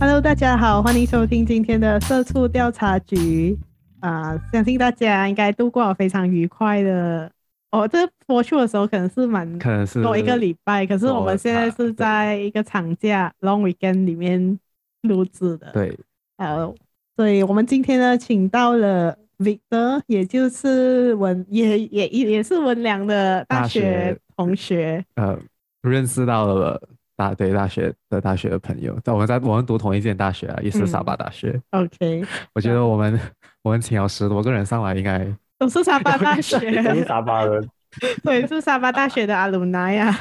Hello，大家好，欢迎收听今天的社畜调查局啊、呃！相信大家应该度过了非常愉快的哦。这播出的时候可能是蛮可能是多一个礼拜，可是我们现在是在一个长假 long weekend 里面 录制的。对，呃，所以我们今天呢，请到了 Victor，也就是文也也也是文良的大学同学，学呃，认识到了。大对大学的大学的朋友，在我们在我们读同一间大学啊，也是沙巴大学。嗯、OK，我觉得我们我们请了十多个人上来，应该都是沙巴大学，都是沙巴人。对，是沙巴大学的 alumni 呀，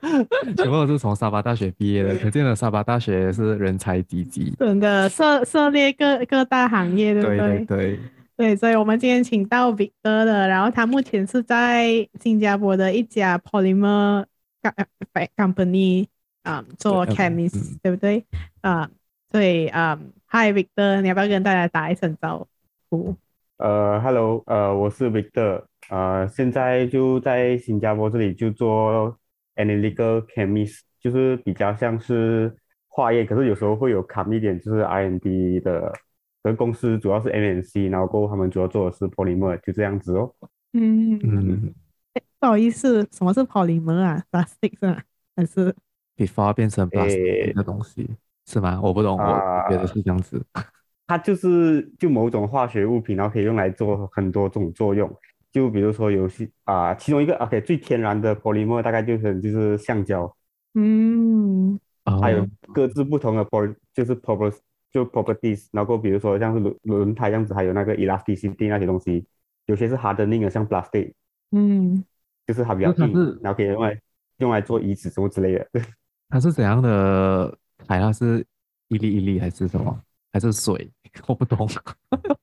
全部都是从沙巴大学毕业的，可见了沙巴大学是人才济济，真的涉涉猎各各大行业，对不对？对对对，对，所以我们今天请到 Victor 的，然后他目前是在新加坡的一家 polymer company。啊、um，做 chemist 对，嗯、对不对？啊、uh，所以啊，Hi Victor，你要不要跟大家打一声招呼？呃，Hello，呃，我是 Victor，呃，现在就在新加坡这里就做 analytical chemist，就是比较像是化验，可是有时候会有 come 一点，就是 R&D 的。和公司主要是 MNC，然后过后他们主要做的是 polymer，就这样子哦。嗯嗯。不好意思，什么是 polymer 啊？plastic 是吗？还是？before 变成 plastic 的东西、欸、是吗？我不懂，我觉得是这样子。它就是就某种化学物品，然后可以用来做很多种作用。就比如说有些啊，其中一个 OK 最天然的 polymer 大概就是就是橡胶。嗯，还有各自不同的 poly 就是 properties 就 properties，然后比如说像是轮轮胎这样子，还有那个 elasticity 那些东西，有些是 hardening 的，像 plastic。嗯，就是它比较硬，然后可以用来用来做椅子什么之类的。它是怎样的？海它是一粒一粒还是什么？还是水？我不懂。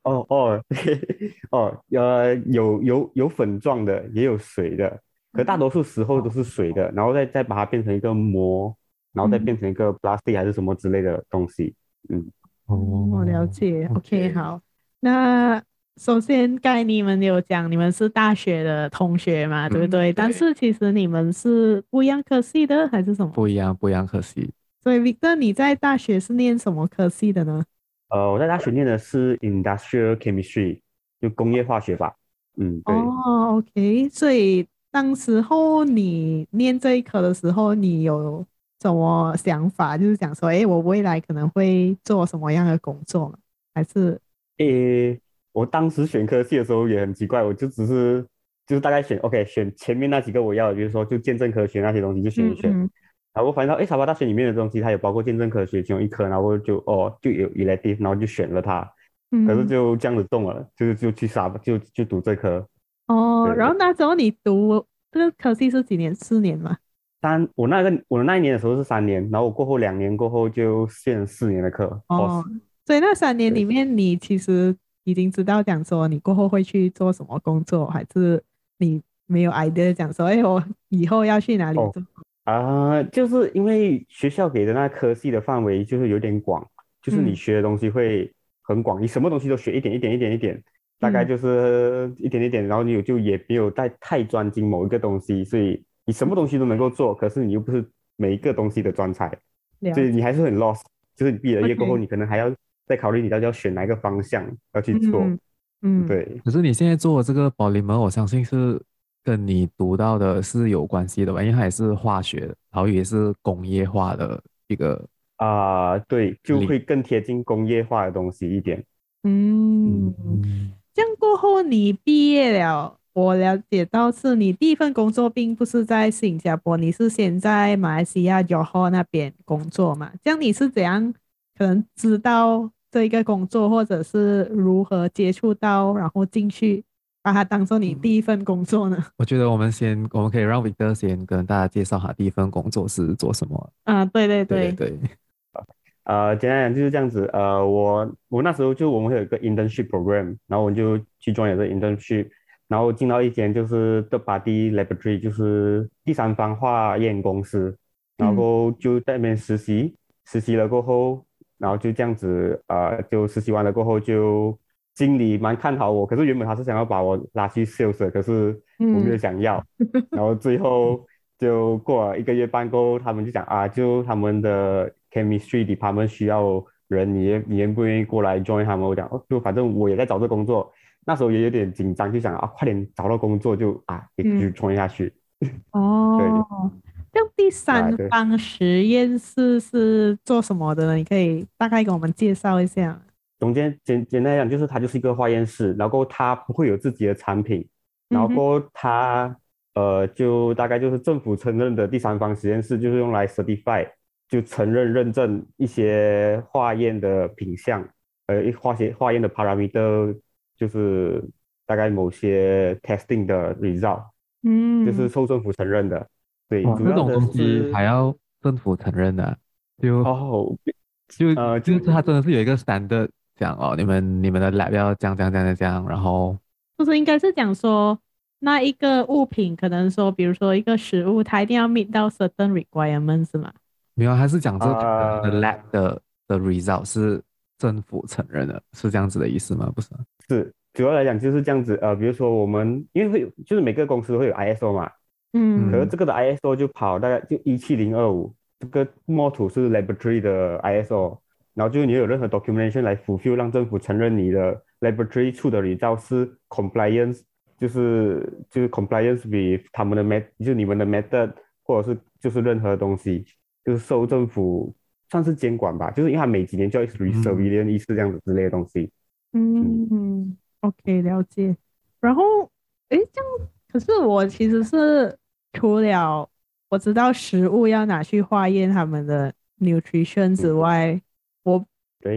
哦哦 哦，呃，有有有粉状的，也有水的，可大多数时候都是水的，然后再再把它变成一个膜，然后再变成一个 plastic 还是什么之类的东西。嗯，哦，我了解。OK，好，那。首先，刚才你们有讲你们是大学的同学嘛，对不对？嗯、对。但是其实你们是不一样科系的，还是什么？不一样，不一样科系。所以，Victor，你在大学是念什么科系的呢？呃，我在大学念的是 Industrial Chemistry，就工业化学吧。嗯，对。哦，OK。所以，当时候你念这一科的时候，你有什么想法？就是想说，哎，我未来可能会做什么样的工作？还是？诶。我当时选科系的时候也很奇怪，我就只是就是大概选 OK 选前面那几个我要的，比如说就见证科学那些东西就选一选，嗯嗯，然后我发现到哎，沙巴大学里面的东西它有包括见证科学其中一科，然后就哦就有 elective，然后就选了它，嗯，可是就这样子动了，就是就去沙巴就就读这科。哦，然后那时候你读这个科系是几年？四年吗？三，我那个我那一年的时候是三年，然后我过后两年过后就选四年的课。哦，所以那三年里面你其实。已经知道讲说你过后会去做什么工作，还是你没有 idea 讲说，哎，我以后要去哪里做？啊、就是因为学校给的那科系的范围就是有点广，就是你学的东西会很广，嗯、你什么东西都学一点一点一点一点，大概就是一点一点，然后你有就也没有太太专精某一个东西，所以你什么东西都能够做，可是你又不是每一个东西的专才，所以你还是很 lost，就是你毕了业过后，你可能还要。再考虑你到底要选哪一个方向要去做，嗯，嗯，对。可是你现在做的这个 polymer，我相信是跟你读到的是有关系的吧？因为它也是化学，然后也是工业化的一个啊，呃，对，就会更贴近工业化的东西一点。嗯，嗯，这样过后你毕业了，我了解到是你第一份工作并不是在新加坡，你是先在马来西亚 Johor 那边工作嘛？这样你是怎样可能知道？这一个工作，或者是如何接触到，然后进去把它当做你第一份工作呢？我觉得我们先，我们可以让 Victor 先跟大家介绍下第一份工作是做什么。啊，对对对对，对。呃，简单讲就是这样子。呃，我我那时候就我们会有一个 internship program，然后我们就去 join 这 internship，然后进到一间就是 third party laboratory，就是第三方化验公司，然后就在那边实习，嗯、实习了过后。然后就这样子，呃，就实习完了过后就经理蛮看好我，可是原本他是想要把我拉去 sales，可是我没有想要，嗯、然后最后就过了一个月半过后，他们就讲啊，就他们的 chemistry department 需要人，你愿你愿不愿意过来 join 他们？我讲哦，就反正我也在找这工作，那时候也有点紧张，就想啊，快点找到工作就啊，就 join 下去。嗯、哦，对。就第三方实验室是做什么的呢？你可以大概给我们介绍一下。总监简简单来讲，就是它就是一个化验室，然后它不会有自己的产品，然后它、嗯、呃就大概就是政府承认的第三方实验室，就是用来 certify 就承认认证一些化验的品项，呃，化学化验的 parameter 就是大概某些 testing 的 result，嗯，就是受政府承认的。对，这种东西还要政府承认的，就哦，就呃，就是它真的是有一个 standard 讲哦，你们你们的 lab 要这样这样这样这样，然后就是应该是讲说那一个物品可能说，比如说一个食物，它一定要 meet 到 certain requirements 是吗？没有，还是讲这个 lab 的的 result 是政府承认的，是这样子的意思吗？不是，是主要来讲就是这样子，呃，比如说我们因为会有就是每个公司都会有 ISO 嘛。嗯，可是这个的 ISO 就跑大概就一七零二五，这个模土是 laboratory 的 ISO，然后就是你有任何 documentation 来 fulfill 让政府承认你的 laboratory 出的 result 是 compliance，就是就是 compliance with 他们的 met，就是你们的 method，或者是就是任何东西，就是受政府算是监管吧，就是因为它每几年就要 resurveillance 一次这样子之类的东西。嗯，嗯，OK，了解。然后，诶，这样，可是我其实是。除了我知道食物要拿去化验他们的 nutrition 之外，嗯、我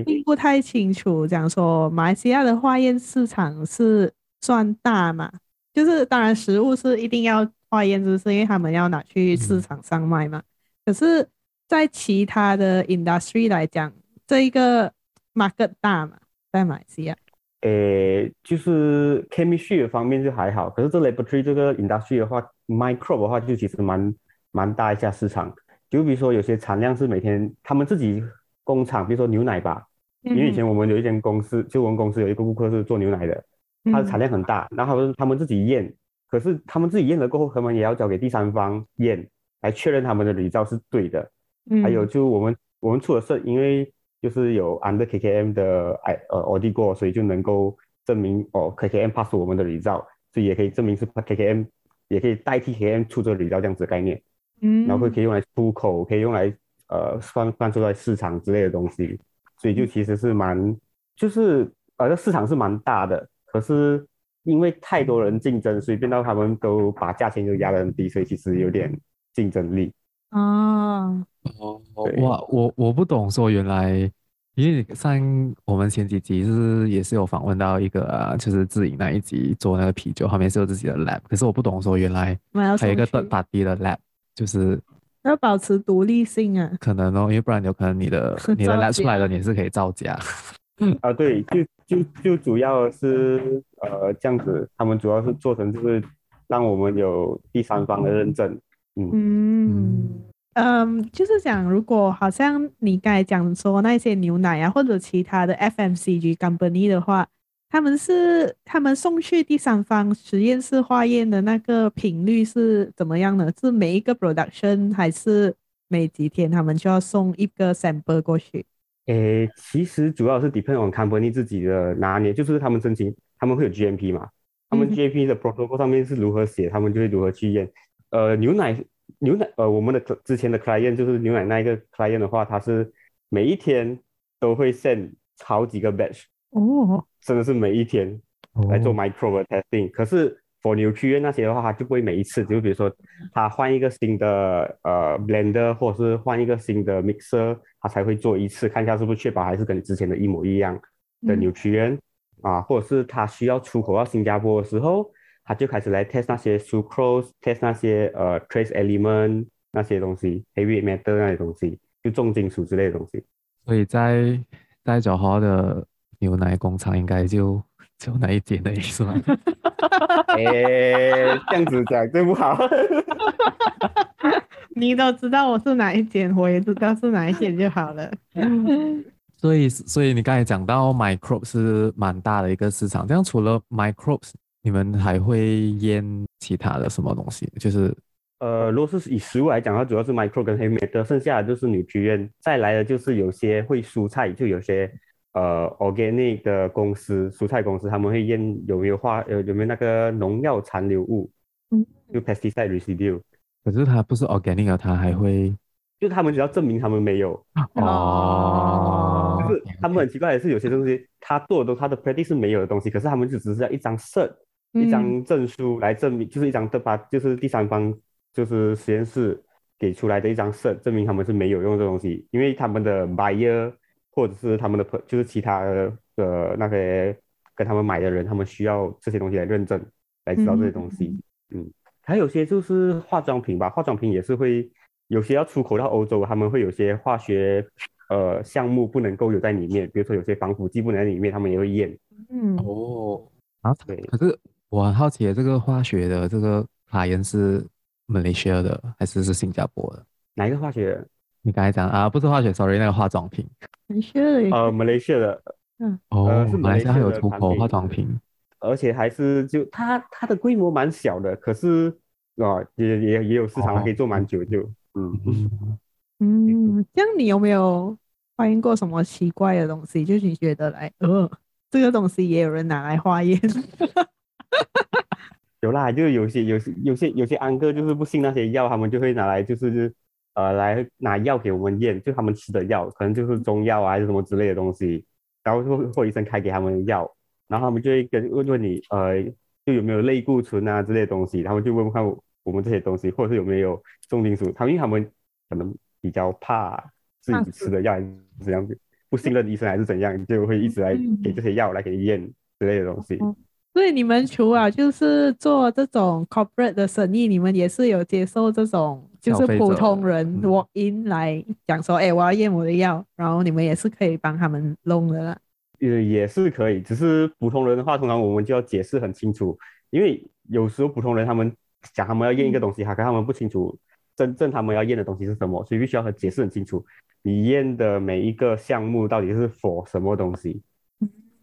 并不太清楚。讲说马来西亚的化验市场是算大嘛？就是当然食物是一定要化验，就是因为他们要拿去市场上卖嘛。嗯、可是，在其他的 industry 来讲，这一个 market 大嘛，在马来西亚。诶，就是 chemistry 的方面就还好，可是这 laboratory 这个 industry 的话，microbe 的话就其实蛮蛮大一下市场。就比如说有些产量是每天他们自己工厂，比如说牛奶吧，因为以前我们有一间公司，就我们公司有一个顾客是做牛奶的，他的产量很大，然后他们他们自己验，可是他们自己验了过后，他们也要交给第三方验，来确认他们的 result 是对的。还有就我们我们出了事因为。就是有 under KKM 的哎呃 audit 过，所以就能够证明哦 KKM pass 我们的 result，所以也可以证明是 KKM，也可以代替 KKM 出这个 result 这样子的概念。嗯，然后可以用来出口，可以用来呃放放出来市场之类的东西，所以就其实是蛮就是呃这市场是蛮大的，可是因为太多人竞争，所以变到他们都把价钱就压得很低，所以其实有点竞争力。哦。哦，哇，我我不懂，说原来，因为像我们前几集是也是有访问到一个，啊，就是自营那一集做那个啤酒，后面是有自己的 lab，可是我不懂说原来还有一个 third party 的 lab，就是 要保持独立性啊，可能哦，因为不然有可能你的 你的 lab 出来的，你是可以造假，啊，对，就就就主要是呃这样子，他们主要是做成就是让我们有第三方的认证，嗯。嗯。嗯，就是讲，如果好像你刚才讲说那些牛奶啊，或者其他的 FMCG company 的话，他们是他们送去第三方实验室化验的那个频率是怎么样呢？是每一个 production 还是每几天他们就要送一个 sample 过去？诶，其实主要是 depend on company 自己的拿捏，就是他们申请，他们会有 GMP 嘛，他们 GMP 的 protocol 上面是如何写，他们就会如何去验。呃，牛奶。牛奶，呃，我们的之前的 client 就是牛奶那一个 client 的话，它是每一天都会 send 好几个 batch，哦，真的是每一天来做 microbe testing。哦、可是 for nutrient 那些的话，他就不会每一次，就比如说他换一个新的呃 blender，或者是换一个新的 mixer，他才会做一次，看一下是不是确保还是跟之前的一模一样的 nutrient、嗯、啊，或者是他需要出口到新加坡的时候。他就开始来 test 那些 sucrose，test 那些呃 trace element 那些东西，heavy metal 那些东西，就重金属之类的东西。所以在在九号的牛奶工厂应该就就那一间的意思吗？哎、欸，这样子讲对不好。你都知道我是哪一间，我也知道是哪一间就好了。所以，所以你刚才讲到 microbe 是蛮大的一个市场。这样除了 microbes，你们还会腌其他的什么东西？就是，呃，如果是以食物来讲，它主要是 microbe 跟 heavy metal，剩下的就是 nutrient。再来的就是有些会蔬菜，就有些呃 organic 的公司，蔬菜公司他们会验有没有化呃有没有那个农药残留物，嗯，就 pesticide residue。可是它不是 organic 啊，它还会。就是他们只要证明他们没有哦，就是他们很奇怪的是，有些东西他做的都他的 practice 是没有的东西，可是他们就只是要一张 cert，一张证书来证明，就是一张的把就是第三方就是实验室给出来的一张 cert，证明他们是没有用这东西，因为他们的 buyer 或者是他们的朋就是其他的那些跟他们买的人，他们需要这些东西来认证，来知道这些东西。嗯，还有些就是化妆品吧，化妆品也是会。有些要出口到欧洲，他们会有些化学呃项目不能够有在里面，比如说有些防腐剂不能在里面，他们也会验。嗯哦啊对。可是我很好奇，这个化学的这个法源是 Malaysia 的还是是新加坡的？哪一个化学？你刚才讲啊，不是化学，sorry，那个化妆品。Malaysia 的。呃，Malaysia 的。嗯。哦，呃、是马来西亚有出口化妆品，而且还是就它它的规模蛮小的，可是啊、呃、也也也有市场可以做蛮久就。嗯嗯嗯，这样你有没有发现过什么奇怪的东西？就是你觉得来，呃，这个东西也有人拿来化验？有啦，就有些有些有些有些安哥就是不信那些药，他们就会拿来就是呃来拿药给我们验，就他们吃的药可能就是中药啊还是什么之类的东西，然后或或医生开给他们的药，然后他们就会跟问问你呃就有没有类固醇啊之类的东西，他们就问问看我。我们这些东西，或者是有没有重金属？他们因为他们可能比较怕自己吃的药是这样子，不信任医生还是怎样，就会一直来给这些药来给你验之类的东西。所以你们除了就是做这种 corporate 的生意，你们也是有接受这种就是普通人 walk in 来讲说，哎、欸，我要验我的药，然后你们也是可以帮他们弄的啦。呃，也是可以，只是普通人的话，通常我们就要解释很清楚，因为有时候普通人他们。讲他们要验一个东西，哈，可他们不清楚真正他们要验的东西是什么，所以必须要和解释很清楚。你验的每一个项目到底是 for 什么东西，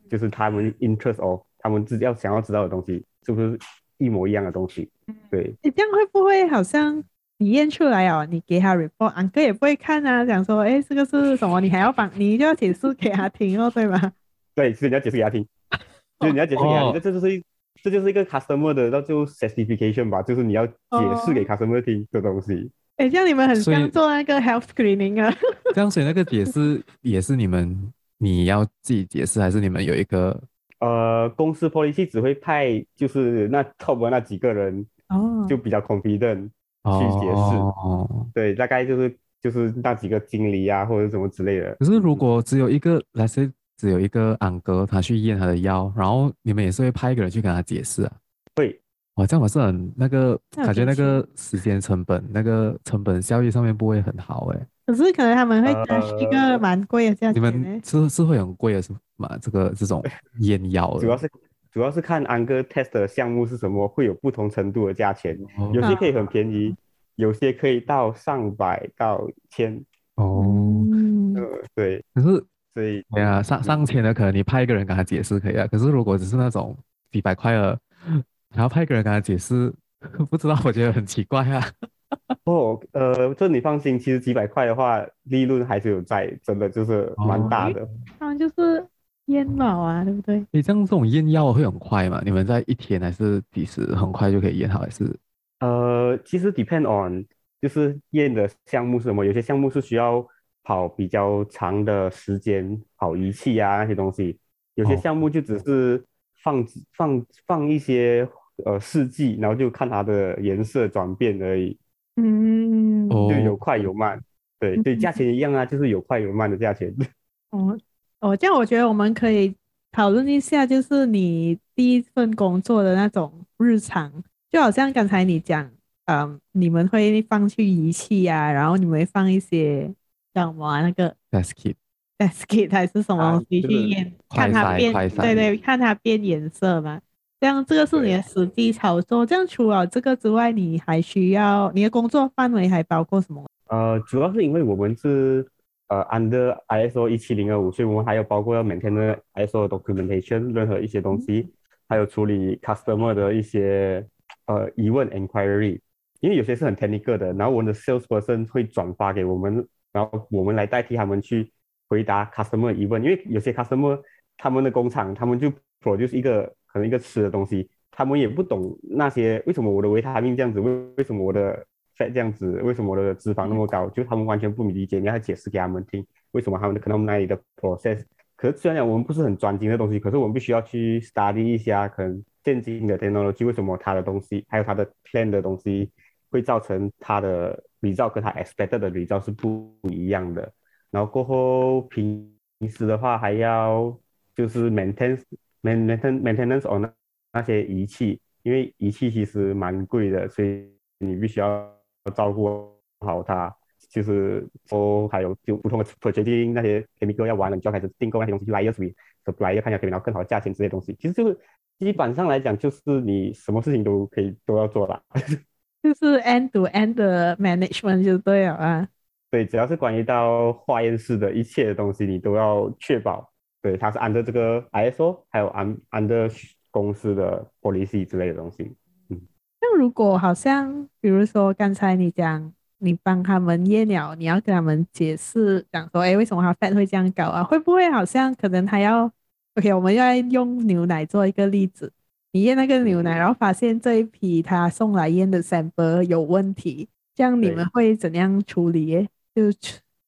就是他们 interest of 他们自己要想要知道的东西，是不是一模一样的东西？对。你这样会不会好像你验出来哦，你给他 report，安哥也不会看啊，讲说，哎，这个是什么？你还要帮，你就要解释给他听哦，对吗？对，是你要解释给他听，就是你要解释给他听，这这就是一。这就是一个 customer 的，那就 certification 吧，就是你要解释给 customer 听的东西。哎、哦，这样你们很像做那个 health screening 啊。这样，所以那个解释 也是你们你要自己解释，还是你们有一个？呃，公司 policy 只会派就是那 top 的那几个人哦，就比较 confident 去解释。哦，对，大概就是就是那几个经理啊，或者什么之类的。可是如果只有一个来是。只有一个昂哥，他去验他的腰，然后你们也是会派一个人去跟他解释啊？会，哇，这样我是很那个感觉，那个时间成本、那个成本效益上面不会很好哎。可是可能他们会拿一个蛮贵的价钱。你们是是会很贵的是吗？这个这种 验腰的，主要是主要是看安哥 test 的项目是什么，会有不同程度的价钱，哦、有些可以很便宜，有些可以到上百到千。哦，对，可是。所以，对啊，上上千的可能你派一个人跟他解释可以啊，可是如果只是那种几百块的，然后派一个人跟他解释，不知道，我觉得很奇怪啊。哦，呃，这你放心，其实几百块的话，利润还是有在，真的就是蛮大的。他们、哦、就是验脑啊，对不对？你像这种验药会很快嘛？你们在一天还是几时很快就可以验好？还是？呃，其实 depend on 就是验的项目是什么，有些项目是需要。跑比较长的时间，跑仪器啊那些东西，有些项目就只是放、哦、放放一些呃试剂，然后就看它的颜色转变而已。嗯，就有快有慢，对对，价钱一样啊，就是有快有慢的价钱。哦哦，这样我觉得我们可以讨论一下，就是你第一份工作的那种日常，就好像刚才你讲，嗯，你们会放去仪器啊，然后你们会放一些。叫什么、啊、那个 test kit，test kit 还是什么东西去验，啊、看它变，对对，看它变颜色嘛。这样这个是你的实际操作。这样除了这个之外，你还需要你的工作范围还包括什么？呃，主要是因为我们是呃 under ISO 一七零二五，所以我们还有包括要 maintain 的 ISO documentation 任何一些东西，还有处理 customer 的一些呃疑问 inquiry，因为有些是很 technical 的，然后我们的 sales person 会转发给我们，然后我们来代替他们去回答 customer 疑问，因为有些 customer 他们的工厂他们就 produce 一个可能一个吃的东西，他们也不懂那些为什么我的维他命这样子，为为什么我的。在这样子，为什么我的脂肪那么高？就他们完全不理解，你要解释给他们听，为什么他们可能那里的 process。可是虽然讲我们不是很专精的东西，可是我们必须要去 study 一下，可能现今的 technology 为什么它的东西，还有它的 plan 的东西，会造成它的 result 跟它 expected 的 result 是不一样的。然后过后平时的话，还要就是 maintenance maintenance maintenance on 那那些仪器，因为仪器其实蛮贵的，所以你必须要。照顾好它，就是说还有就普通的 purchasing 那些 chemical 要完了，你就要开始订购那些东西，supplier supplier 看一下可以拿到更好的价钱之类的东西。其实就是基本上来讲，就是你什么事情都可以都要做啦。就是 end to end 的 management 就对了啊。对，只要是关于到化验室的一切的东西，你都要确保，对，它是 under 这个 ISO，还有按按照公司的 policy 之类的东西。那如果好像，比如说刚才你讲，你帮他们验了，你要跟他们解释，讲说，哎，为什么他 fat 会这样搞啊？会不会好像可能他要，OK，我们要用牛奶做一个例子，你验那个牛奶，然后发现这一批他送来验的 sample 有问题，这样你们会怎样处理？就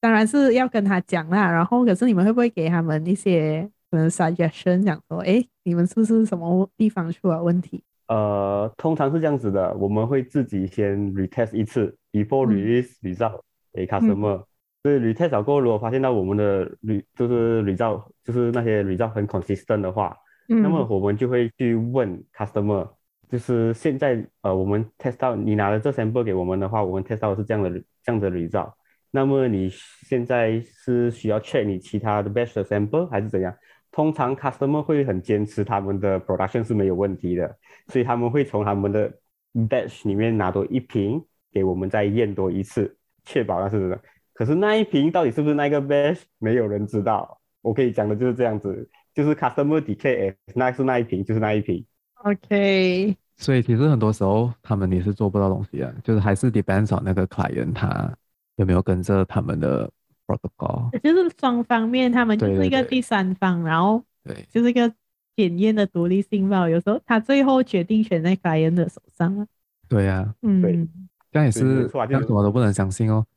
当然是要跟他讲啦，然后可是你们会不会给他们一些可能 suggestion，讲说，哎，你们是不是什么地方出了问题？呃，通常是这样子的，我们会自己先 retest 一次，before release result 给 customer。所以 retest 过后，如果发现到我们的 re 就是 result 就是那些 result 很 consistent 的话，嗯，那么我们就会去问 customer，就是现在呃我们 test 到你拿了这 sample 给我们的话，我们 test 到的是这样的这样的 result。那么你现在是需要 check 你其他的 batch 的 sample 还是怎样？通常 customer 会很坚持他们的 production 是没有问题的。所以他们会从他们的 batch 里面拿多一瓶给我们再验多一次，确保那是真的。可是那一瓶到底是不是那个 batch，没有人知道。我可以讲的就是这样子，就是 customer declare 那是那一瓶就是那一瓶。OK。所以其实很多时候他们也是做不到东西啊，就是还是 depends on 那个 client 他有没有跟着他们的 protocol。就是双方面，他们就是一个第三方，对对对，然后对，就是一个。检验的独立性吧，有时候他最后决定权在 client 的手上啊。对呀、啊，嗯，对，这样也是，这样什么都不能相信哦。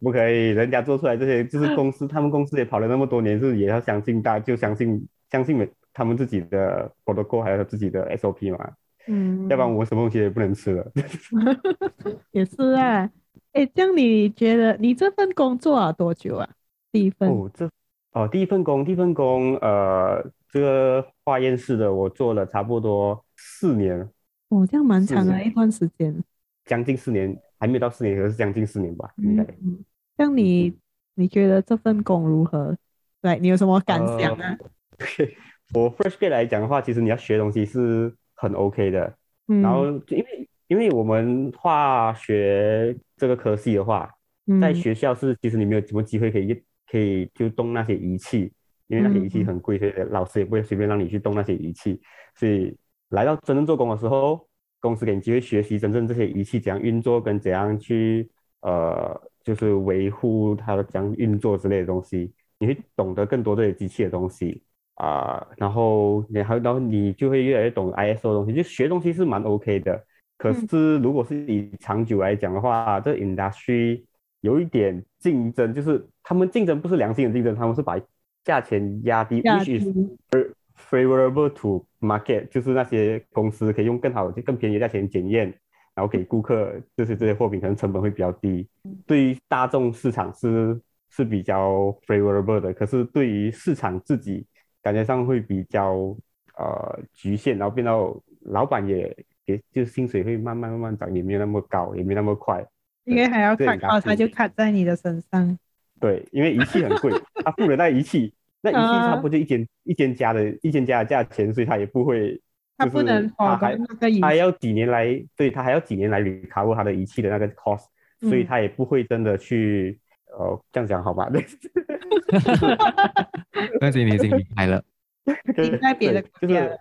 不可以，人家做出来这些，就是公司，他们公司也跑了那么多年，是也要相信大，就相信相信他们自己的 protocol，还有自己的 SOP 嘛。嗯，要不然我们什么东西也不能吃了。也是啊，哎，这样你觉得你这份工作啊多久啊？第一份哦，这。哦，第一份工，第一份工，呃，这个化验室的我做了差不多四年。哦，这样蛮长的一段时间。将近四年，还没有到四年，可是将近四年吧，应该。嗯，像你，你觉得这份工如何？对，你有什么感想啊？呃、我 fresh grad 来讲的话，其实你要学东西是很 OK 的。嗯。然后，因为因为我们化学这个科系的话，在学校是其实你没有什么机会可以。可以就动那些仪器，因为那些仪器很贵，所以老师也不会随便让你去动那些仪器。所以来到真正做工的时候，公司给你机会学习真正这些仪器怎样运作，跟怎样去呃，就是维护它的怎样运作之类的东西，你会懂得更多这些机器的东西啊、呃。然后然后然后你就会越来越懂 ISO 的东西，就学东西是蛮 OK 的。可是如果是以长久来讲的话，这 industry 有一点竞争，就是他们竞争不是良性的竞争，他们是把价钱压低，which is favorable to market，就是那些公司可以用更好、就更便宜的价钱检验，然后给顾客就是这些货品可能成本会比较低，对于大众市场是是比较 favorable 的，可是对于市场自己感觉上会比较呃局限，然后变到老板也也就薪水会慢慢慢慢涨，也没有那么高，也没那么快。因为还要看哦，他就卡在你的身上。对，因为仪器很贵，他付了那仪器，那仪器差不多就一间、uh, 一间家的一间家的价钱，所以他也不会，他不能，他还他还要几年来，对他还要几年来 recover 他的仪器的那个 cost，所以他也不会真的去，呃，这样讲好吗？对，但是你已经离开了，离开别的国家了，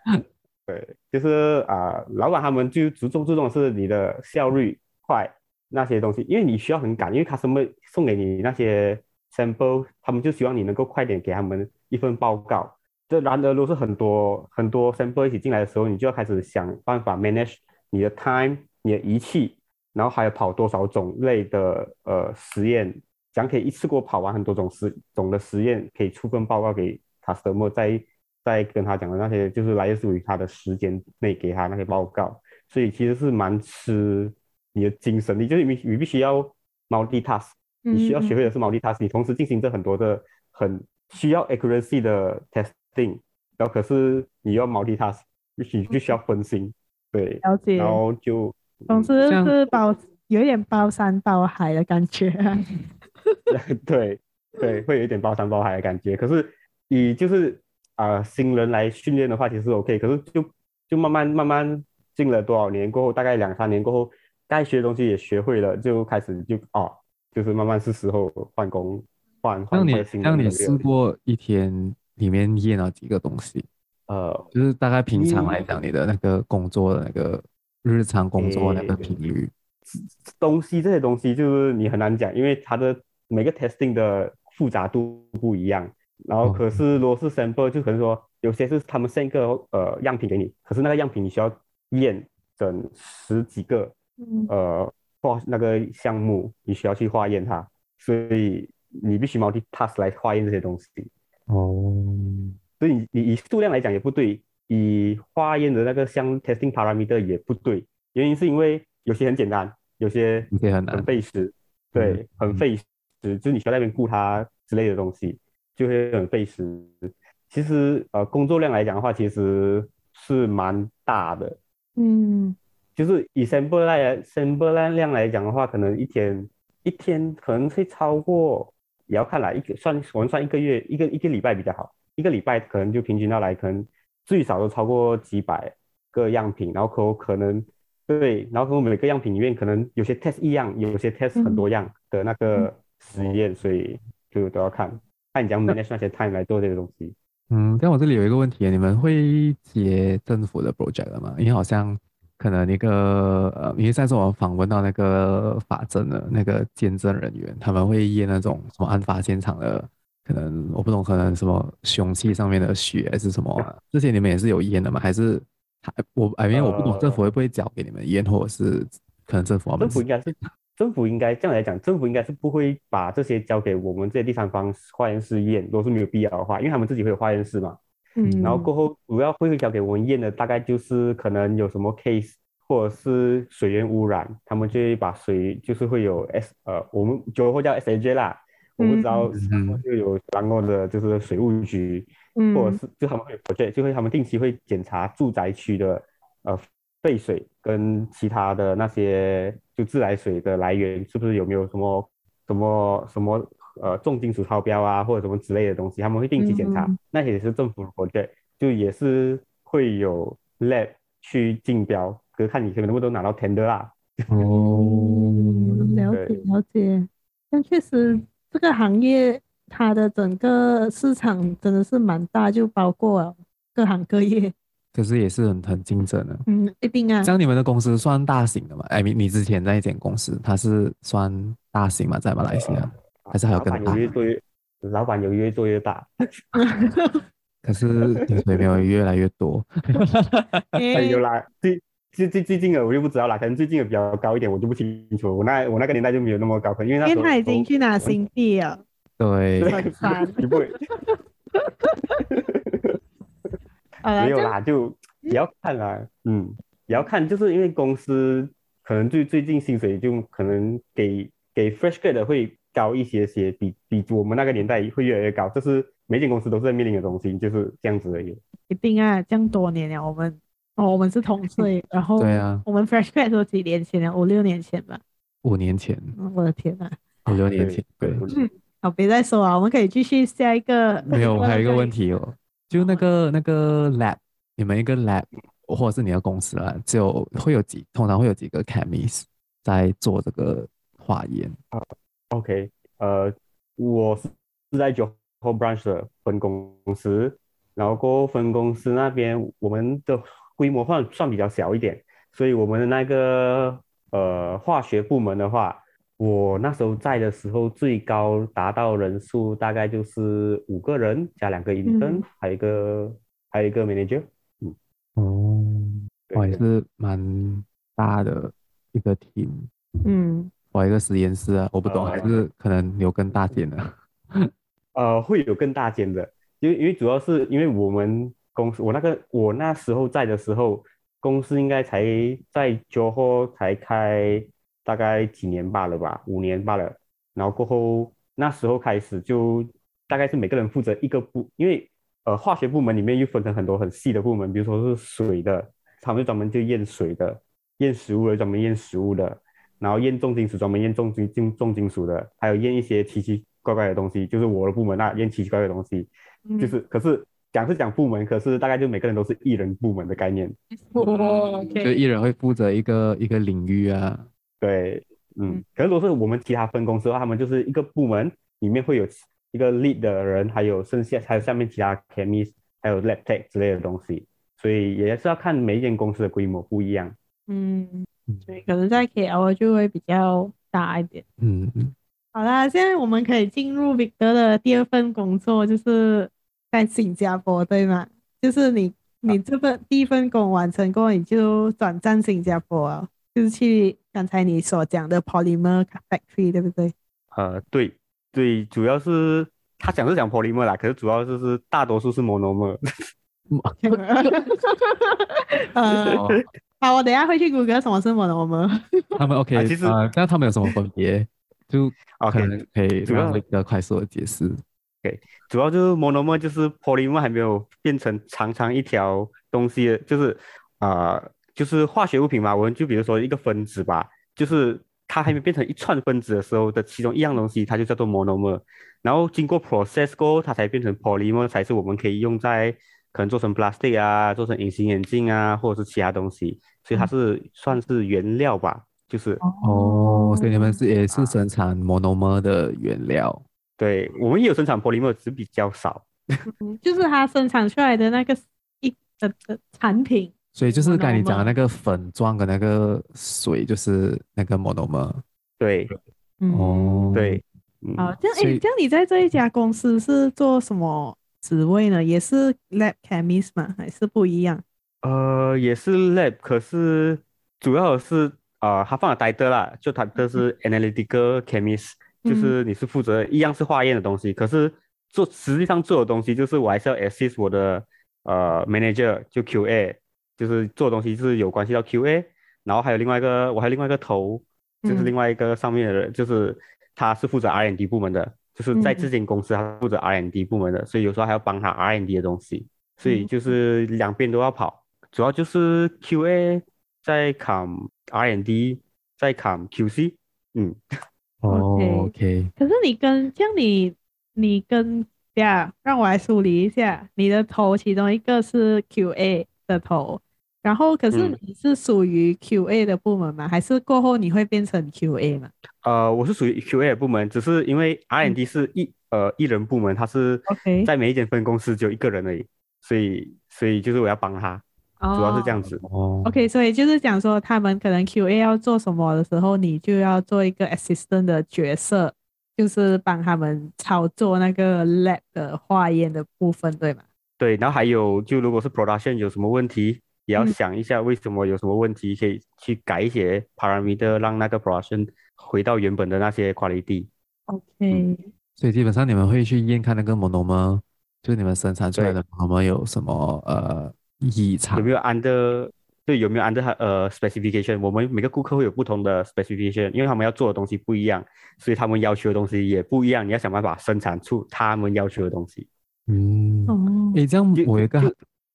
对，就是啊、呃，老板他们就注重注重是你的效率快那些东西，因为你需要很赶，因为他什么送给你那些 sample，他们就希望你能够快点给他们一份报告。这然而，如果是很多很多 sample 一起进来的时候，你就要开始想办法 manage 你的 time、你的仪器，然后还有跑多少种类的呃实验，讲可以一次过跑完很多种实种的实验，可以出份报告给 customer，再再跟他讲的那些就是来自于他的时间内给他那些报告，所以其实是蛮吃你的精神，你就是你你必须要 multitask，你需要学会的是 multitask，你同时进行着很多的很需要 accuracy 的 testing，，然后可是你要 multitask，必须必须要分心，对，了解，然后就总之是包有一点包山包海的感觉，对对，会有一点包山包海的感觉。可是以就是啊、呃、新人来训练的话，其实 OK。可是就就慢慢慢慢进了多少年过后，大概两三年过后，该学的东西也学会了，就开始就哦，就是慢慢是时候换工换换换新的。让你试过一天。里面验了几个东西，呃，就是大概平常来讲，你的那个工作的那个日常工作的那个频率，东西这些东西就是你很难讲，因为它的每个 testing 的复杂度不一样。然后可是如果是 sample，就可能说有些是他们 send 一个呃样品给你，可是那个样品你需要验整十几个，呃，化那个项目你需要去化验它，所以你必须 multitask 来化验这些东西。哦，所以你你以数量来讲也不对，以化验的那个像 testing parameter 也不对，原因是因为有些很简单，有些很费时，对，很费时，就是你需要在那边顾它之类的东西，就会很费时。其实呃工作量来讲的话，其实是蛮大的，嗯，就是以 sample 来 sample 量来讲的话，可能一天一天可能会超过。也要看啦，一个算我们算一个月，一个一个礼拜比较好，一个礼拜可能就平均到来，可能最少都超过几百个样品，然后可可能对，然后每个样品里面可能有些 test 一样，有些 test 很多样的那个实验，嗯、所以就都要看，看你讲 manage 那些 time 来做这些东西。嗯，但我这里有一个问题，你们会接政府的 project 了吗？因为好像。可能那个呃，因为上次我们访问到那个法证的那个见证人员，他们会验那种什么案发现场的，可能我不懂，可能什么凶器上面的血还是什么、啊，这些你们也是有验的吗？还是还我哎，因为我不懂政府会不会交给你们验，或者是可能政府政府应该是政府应该这样来讲，政府应该是不会把这些交给我们这些第三方化验室验，如果是没有必要的话，因为他们自己会有化验室嘛。嗯，然后过后主要会交给我们验的，大概就是可能有什么 case，或者是水源污染，他们就会把水就是会有 S 呃，我们就会叫 SAJ 啦，嗯、我不知道就有然后的就是水务局，嗯、或者是就他们会有 project，就会他们定期会检查住宅区的呃废水跟其他的那些就自来水的来源是不是有没有什么什么什么。呃，重金属超标啊，或者什么之类的东西，他们会定期检查，嗯、那些也是政府的 project，就也是会有 lab 去竞标，可是看你能不能拿到 tender 啦。哦，了解了解，但确实这个行业它的整个市场真的是蛮大，就包括各行各业。可是也是很很竞争的。嗯，一定啊。像你们的公司算大型的吗？哎，你你之前那一间公司，它是算大型吗？在马来西亚？还是还有更大。老板有越做越，老板有越做越大。可是薪水没有越来越多。有啦，最最最最近的我就不知道啦，可能最近的比较高一点，我就不清楚。我那我那个年代就没有那么高，可能因为那时候他已经去拿新币了。对。不会。没有啦，就也要看啦，嗯，也要看，就是因为公司可能最最近薪水就可能给给 fresh grad 的会。高一些些，比比我们那个年代会越来越高，这是每间公司都是在面临的东西，就是这样子而已。一定啊，这样多年了，我们哦，我们是同岁，然后对啊，我们 fresh grad 都几年前了，五六年前吧。五年前，我的天呐，五六年前，对。嗯，好，别再说啊，我们可以继续下一个。没有，我还有一个问题哦，就那个那个 lab，你们一个 lab 或者是你的公司啊，就会有几，通常会有几个 chemist 在做这个。化验？啊，OK，呃，我是是在 Johor branch 的分公司，然后过后分公司那边我们的规模算算比较小一点，所以我们的那个呃化学部门的话，我那时候在的时候最高达到人数大概就是五个人加两个 intern，、嗯、还有一个还有一个 manager，嗯，哦，我还是蛮大的一个 team，嗯，我一个实验室啊，我不懂，呃、还是可能有更大间的，呃，会有更大间的，因为因为主要是因为我们公司，我那个我那时候在的时候，公司应该才在 Johor 才开。大概几年罢了吧，五年罢了。然后过后那时候开始就大概是每个人负责一个部，因为呃化学部门里面又分成很多很细的部门，比如说是水的，他们专门就验水的；验食物的专门验食物的；然后验重金属专门验重金重重金属的，还有验一些奇奇怪怪的东西，就是我的部门那验奇奇怪怪的东西。嗯、就是可是讲是讲部门，可是大概就每个人都是一人部门的概念。哦 okay、就一人会负责一个一个领域啊。对，嗯，可是如果是我们其他分公司的话，他们就是一个部门里面会有一个 lead 的人，还有剩下还有下面其他 chemist，还有 lab tech 之类的东西，所以也是要看每一间公司的规模不一样。嗯，对，可能在 KL 就会比较大一点。嗯嗯。好啦，现在我们可以进入 Victor 的第二份工作，就是在新加坡，对吗？就是你你这份第一份工完成过，你就转战新加坡啊。就是去刚才你所讲的 polymer factory，对不对？呃，对对，主要是他讲是讲 polymer 啦，可是主要就是大多数是 monomer。呃，好，我等下会去 Google 什么是 monomer。他们 OK，、啊、其实啊，那他们有什么分别？就可能可以 okay, 主要一个快速的解释。OK，，主要就是 monomer，就是 polymer 还没有变成长长一条东西，就是啊。呃就是化学物品嘛，我们就比如说一个分子吧，就是它还没变成一串分子的时候的其中一样东西，它就叫做 monomer，然后经过 process 过后，它才变成 polymer，才是我们可以用在可能做成 plastic 啊，做成隐形眼镜啊，或者是其他东西，所以它是算是原料吧，就是哦，所以你们是也是生产 monomer 的原料？对，我们也有生产 polymer，只是比较少，就是它生产出来的那个一的的产品。所以就是刚才你讲的那个粉状的那个水，就是那个 monomer。对，哦，对。好，这样哎，这样你在这一家公司是做什么职位呢？也是 lab chemist 吗？还是不一样？呃，也是 lab，可是主要是啊，他放了 title 啦，就他的是 analytical chemist，就是你是负责一样是化验的东西，可是做实际上做的东西就是我还是要 assist 我的呃 manager 就 QA。就是做东西是有关系到 QA，然后还有另外一个，我还有另外一个头，就是另外一个上面的人，嗯、就是他是负责 R&D 部门的，就是在这间公司他负责 R&D 部门的，所以有时候还要帮他 R&D 的东西，所以就是两边都要跑，主要就是 QA 在 com R&D 在 com QC，嗯，OK，可是你跟像你你跟呀，让我来梳理一下，你的头其中一个是 QA 的头。然后，可是你是属于 QA 的部门吗？嗯、还是过后你会变成 QA 吗？呃，我是属于 QA 的部门，只是因为 R&D 是一、嗯、呃一人部门，他是在每一间分公司只有一个人而已，所以所以就是我要帮他，哦、主要是这样子。哦，OK，所以就是讲说他们可能 QA 要做什么的时候，你就要做一个 assistant 的角色，就是帮他们操作那个 lab 的化验的部分，对吗？对，然后还有就如果是 production 有什么问题。也要想一下为什么有什么问题，可以去改一些 parameter，让那个 production 回到原本的那些 quality。OK，、嗯、所以基本上你们会去验看那个 monomer，就是你们生产出来的 monomer 有什么呃异常？有没有 under 对，有没有 under 呃 specification？我们每个顾客会有不同的 specification，因为他们要做的东西不一样，所以他们要求的东西也不一样。你要想办法生产出他们要求的东西。嗯，哦，诶，这样我一个，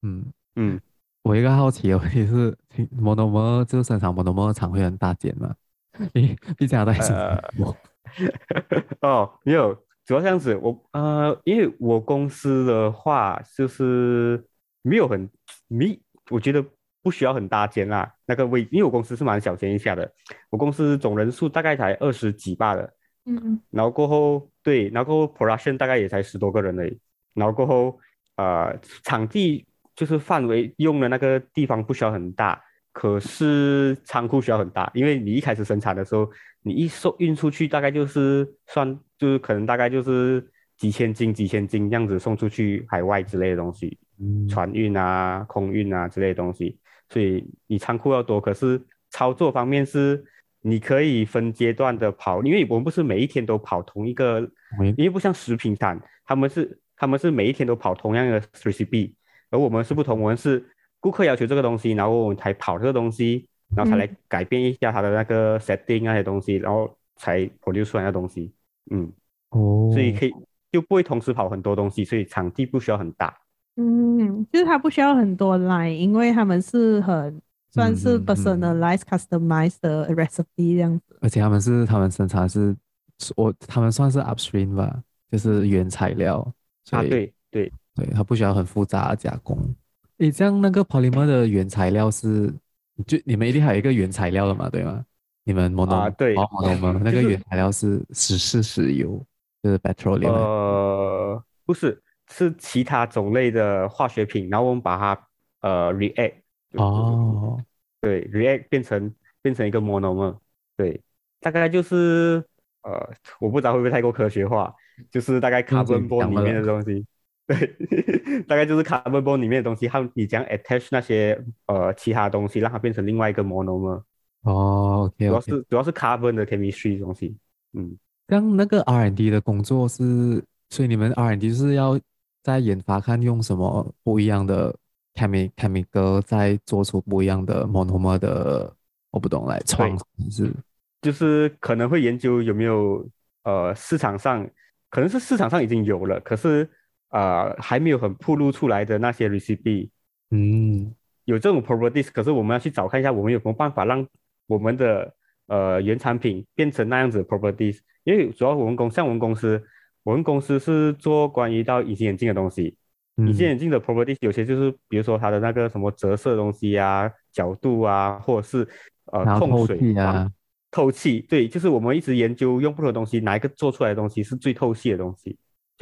嗯嗯。嗯我一个好奇的问题是，monomer 就生产 monomer 厂会很大间吗？诶，比较大间。哦，没有，主要这样子，我呃，因为我公司的话就是没有很没，我觉得不需要很大间啦。那个位，因为我公司是蛮小间一下的，我公司总人数大概才二十几罢了，嗯，然后过后对，然后 production 大概也才十多个人而已，然后过后呃场地就是范围用的那个地方不需要很大，可是仓库需要很大，因为你一开始生产的时候，你一收运出去大概就是算就是可能大概就是几千斤几千斤这样子送出去海外之类的东西，嗯，船运啊空运啊之类的东西。所以你仓库要多，可是操作方面是你可以分阶段的跑，因为我们不是每一天都跑同一个，因为不像食品厂，他们是他们是每一天都跑同样的 recipe，而我们是不同，我们是顾客要求这个东西，然后我们才跑这个东西，然后才来改变一下它的那个 setting 那些东西，然后才 produce 出来的东西，嗯，哦，所以可以就不会同时跑很多东西，所以场地不需要很大。嗯，就是它不需要很多 line，因为他们是很算是 personalized、嗯、customized 的 recipe 这样子。而且他们是他们生产是，我他们算是 upstream 吧，就是原材料。啊，对对对，它不需要很复杂的加工。诶，这样那个 polymer 的原材料是，就你们一定还有一个原材料的嘛，对吗？你们 mono 啊，对，mono 那个原材料是石是石油，就是 petroleum。呃，不是。是其他种类的化学品，然后我们把它呃 react 哦，对 react 变成变成一个 monomer，对，大概就是呃我不知道会不会太过科学化，就是大概 carbon bond 里面的东西，对，大概就是 carbon bond 里面的东西，还有你将 attach 那些呃其他东西，让它变成另外一个 monomer。哦 okay. 主要是主要是 carbon 的 chemistry 东西，嗯，像那个 R&D 的工作是，所以你们 R&D 是要。在研发，看用什么不一样的 chemi chemical 再做出不一样的 monomer 的，我不懂来创是，就是可能会研究有没有呃市场上可能是市场上已经有了，可是呃还没有很暴露出来的那些 recipe，嗯，有这种 properties，可是我们要去找看一下，我们有什么办法让我们的呃原产品变成那样子的 properties，因为主要我们公像我们公司。我们公司是做关于到隐形眼镜的东西，嗯、隐形眼镜的 properties 有些就是，比如说它的那个什么折射东西啊、角度啊，或者是呃控水啊、透气。对，就是我们一直研究用不同的东西，哪一个做出来的东西是最透气的东西。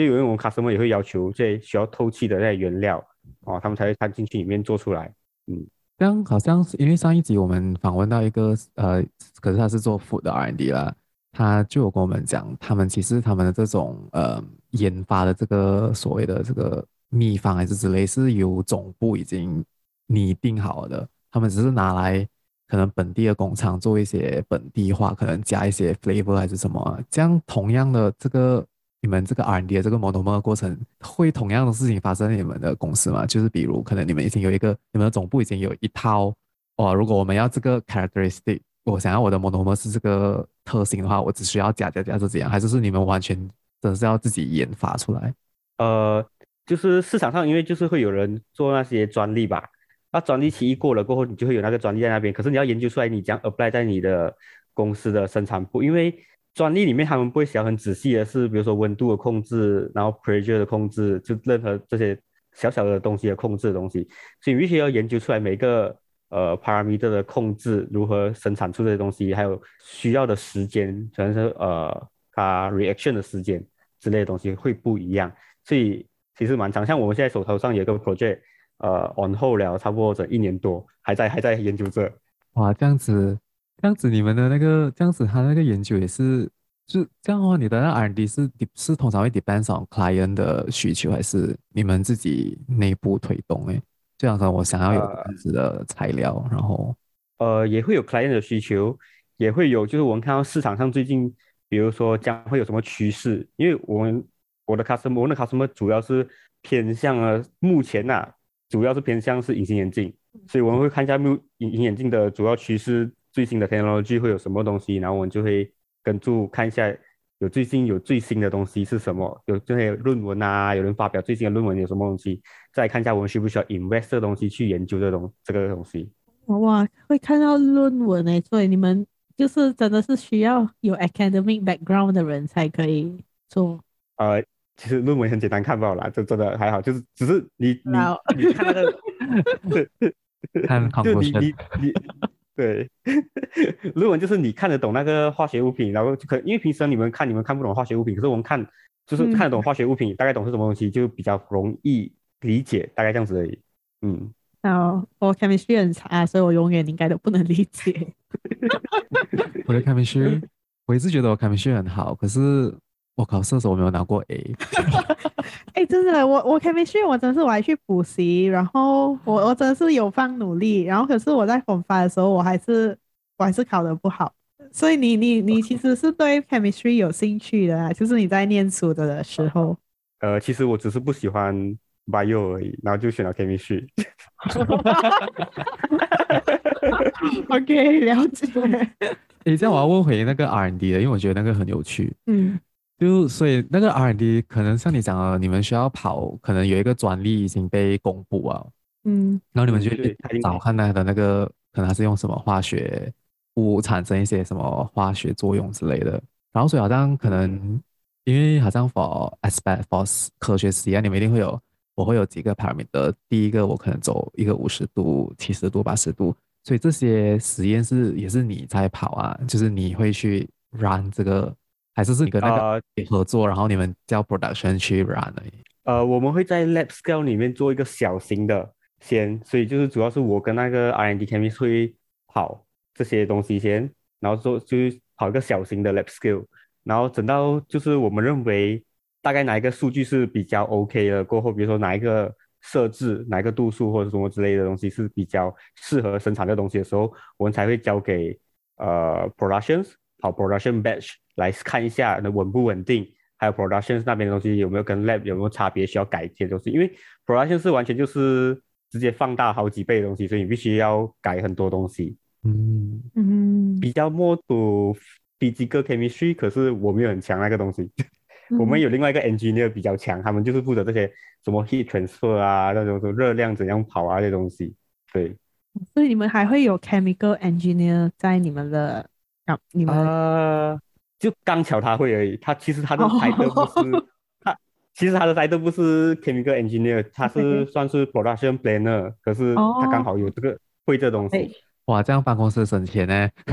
就因为我们 customer 也会要求这些需要透气的那些原料哦，他们才会放进去里面做出来。嗯，这样好像是因为上一集我们访问到一个呃，可是他是做 food 的 R&D 啦。他就有跟我们讲，他们其实他们的这种呃研发的这个所谓的这个秘方还是之类，是由总部已经拟定好的，他们只是拿来可能本地的工厂做一些本地化，可能加一些 flavor 还是什么。这样同样的这个你们这个 R&D 这个 monomer 的过程，会同样的事情发生在你们的公司吗？就是比如可能你们已经有一个，你们的总部已经有一套哦，如果我们要这个 characteristic。我想要我的 monomer 是这个特性的话，我只需要加加加是这样，还是是你们完全真的是要自己研发出来？呃，就是市场上因为就是会有人做那些专利吧，那专利期一过了过后，你就会有那个专利在那边。可是你要研究出来，你将 apply 在你的公司的生产部，因为专利里面他们不会写很仔细的是，比如说温度的控制，然后 pressure 的控制，就任何这些小小的东西的控制的东西，所以必须要研究出来每个。呃，parameter 的控制，如何生产出这些东西，还有需要的时间，可能是呃，它 reaction 的时间之类的东西会不一样，所以其实蛮长。像我们现在手头上有个 project，呃，on hold 了差不多整一年多，还在还在研究这。哇，这样子，这样子你们的那个，这样子他那个研究也是，就这样的话，你的那 R&D 是是通常会 depends on client 的需求，还是你们自己内部推动？诶？这样子，我想要有这样子的材料，然后呃，也会有 client 的需求，也会有，就是我们看到市场上最近，比如说将会有什么趋势，因为我们我的 customer，我的 customer 主要是偏向了目前呐、啊，主要是偏向是隐形眼镜，所以我们会看一下目隐形眼镜的主要趋势，最新的 technology 会有什么东西，然后我们就会跟住看一下。有最近有最新的东西是什么？有这些论文啊，有人发表最新的论文有什么东西？再看一下我们需不需要 invest 这东西去研究这东这个东西。哇，会看到论文诶，所以你们就是真的是需要有 academic background 的人才可以做。呃，其实论文很简单看不好啦，就真的还好，就是只是你你你 看那个，就你你你对，论文就是你看得懂那个化学物品，然后可因为平时你们看你们看不懂化学物品，可是我们看就是看得懂化学物品，嗯、大概懂是什么东西，就比较容易理解，大概这样子而已。嗯，哦，我 chemistry 很差，所以我永远应该都不能理解。我的 chemistry，我一直觉得我 chemistry 很好，可是。我考试的时候我没有拿过 A，哎、欸，真的，我我 chemistry 我真是我还去补习，然后我我真的是有放努力，然后可是我在 Form 5的时候，我还是我还是考得不好，所以你你你其实是对 chemistry 有兴趣的啊，就是你在念书的时候。呃，其实我只是不喜欢 bio 而已，然后就选了 chemistry。OK，了解。哎，这样我要问回那个 R&D 的，因为我觉得那个很有趣。嗯。就所以那个 R&D 可能像你讲的，你们需要跑，可能有一个专利已经被公布啊，嗯，然后你们就去找看那的那个，可能它是用什么化学物产生一些什么化学作用之类的，然后所以好像可能因为好像 for aspect for 科学实验，你们一定会有，我会有几个 parameter，第一个我可能走一个五十度、七十度、八十度，所以这些实验是也是你在跑啊，就是你会去 run 这个。还是是你跟那个合作，呃、然后你们叫 production 去 run 而已。呃，我们会在 lab scale 里面做一个小型的先，所以就是主要是我跟那个 R&D chemist 会跑这些东西先，然后做就是跑一个小型的 lab scale，然后等到就是我们认为大概哪一个数据是比较 OK 的过后，比如说哪一个设置哪一个度数或者什么之类的东西是比较适合生产这东西的时候，我们才会交给呃 productions 跑 production batch。来看一下那稳不稳定，还有 production 那边的东西有没有跟 lab 有没有差别，需要改一些东西。因为 production 是完全就是直接放大好几倍的东西，所以你必须要改很多东西。嗯嗯，比较 more to physical chemistry，可是我没有很强那个东西。嗯、我们有另外一个 engineer 比较强，他们就是负责这些什么 heat transfer 啊，那种什么热量怎样跑啊这些东西。对，所以你们还会有 chemical engineer 在你们的啊？你们啊。Uh, 就刚巧他会而已，他其实他的 title 不是、oh. 他，其实他的 title 不是 chemical engineer，他是算是 production planner，Okay. 可是他刚好有这个、oh. 会这东西。哇，这样办公室省钱呢？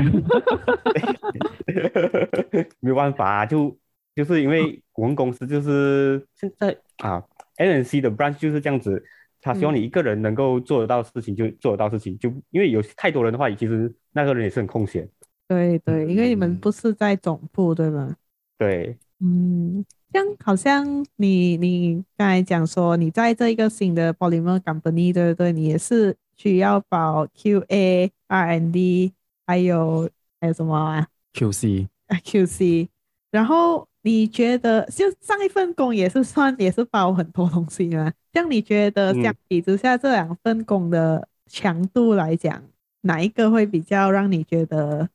没有办法啊，就就是因为我们公司就是现在啊，NNC 的 branch 就是这样子，他希望你一个人能够做得到事情就做得到事情，就因为有太多人的话，其实那个人也是很空闲。对对，因为你们不是在总部，对吗？对，嗯，像好像你你刚才讲说你在这一个新的 polymer company，对不对？你也是需要保 QA、R&D，还有还有什么啊？QC 啊 QC。然后你觉得就上一份工也是算也是包很多东西吗？像你觉得相比之下这两份工的强度来讲，嗯、哪一个会比较让你觉得？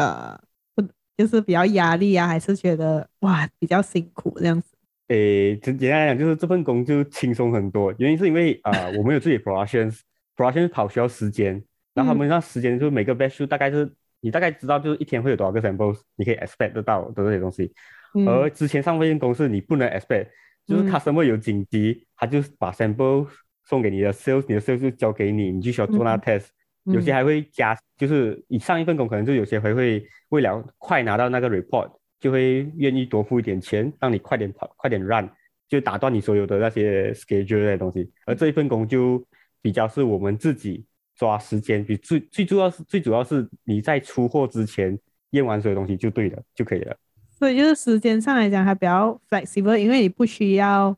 呃，不，就是比较压力啊，还是觉得哇比较辛苦这样子？诶，简简单来讲，就是这份工就轻松很多。原因是因为啊、呃，我们有自己 production，production 跑需要时间，然后他们那时间就是每个 batch 大概是你大概知道就是一天会有多少个 samples，你可以 expect 得到的这些东西。嗯、而之前上份工是你不能 expect，就是他 customer 有紧急，他就把 sample 送给你的 sales，你的 sales 就交给你，你就需要做那 test。嗯有些还会加，就是你上一份工可能就有些还会为了快拿到那个 report，就会愿意多付一点钱，让你快点跑，快点 run，就打断你所有的那些 schedule 的东西。而这一份工就比较是我们自己抓时间，比最最主要是最主要是你在出货之前验完所有东西就对了，就可以了。所以就是时间上来讲还比较 flexible，因为你不需要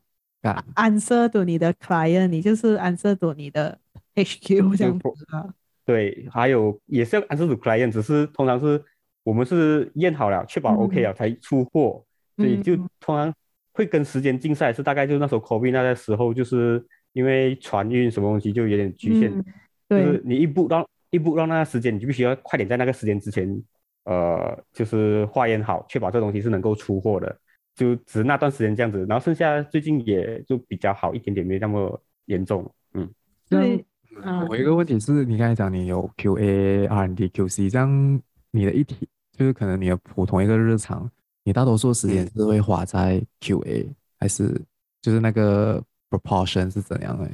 answer to 你的 client，你就是 answer to 你的 HQ 这样子啊。对，还有也是要 answer to client，只是通常是我们是验好了，确保 OK 了才出货，嗯、所以就通常会跟时间竞赛，是大概就那时候 COVID 那个时候，就是因为船运什么东西就有点局限，嗯、就是你一步到一步到那个时间，你就必须要快点在那个时间之前，呃，就是化验好，确保这东西是能够出货的，就只是那段时间这样子，然后剩下最近也就比较好一点点，没那么严重，嗯，对。我一个问题是你刚才讲你有 QA、R&D、QC，这样你的一体就是可能你的普通一个日常，你大多数时间是会花在 QA，、嗯、还是就是那个 proportion 是怎样的？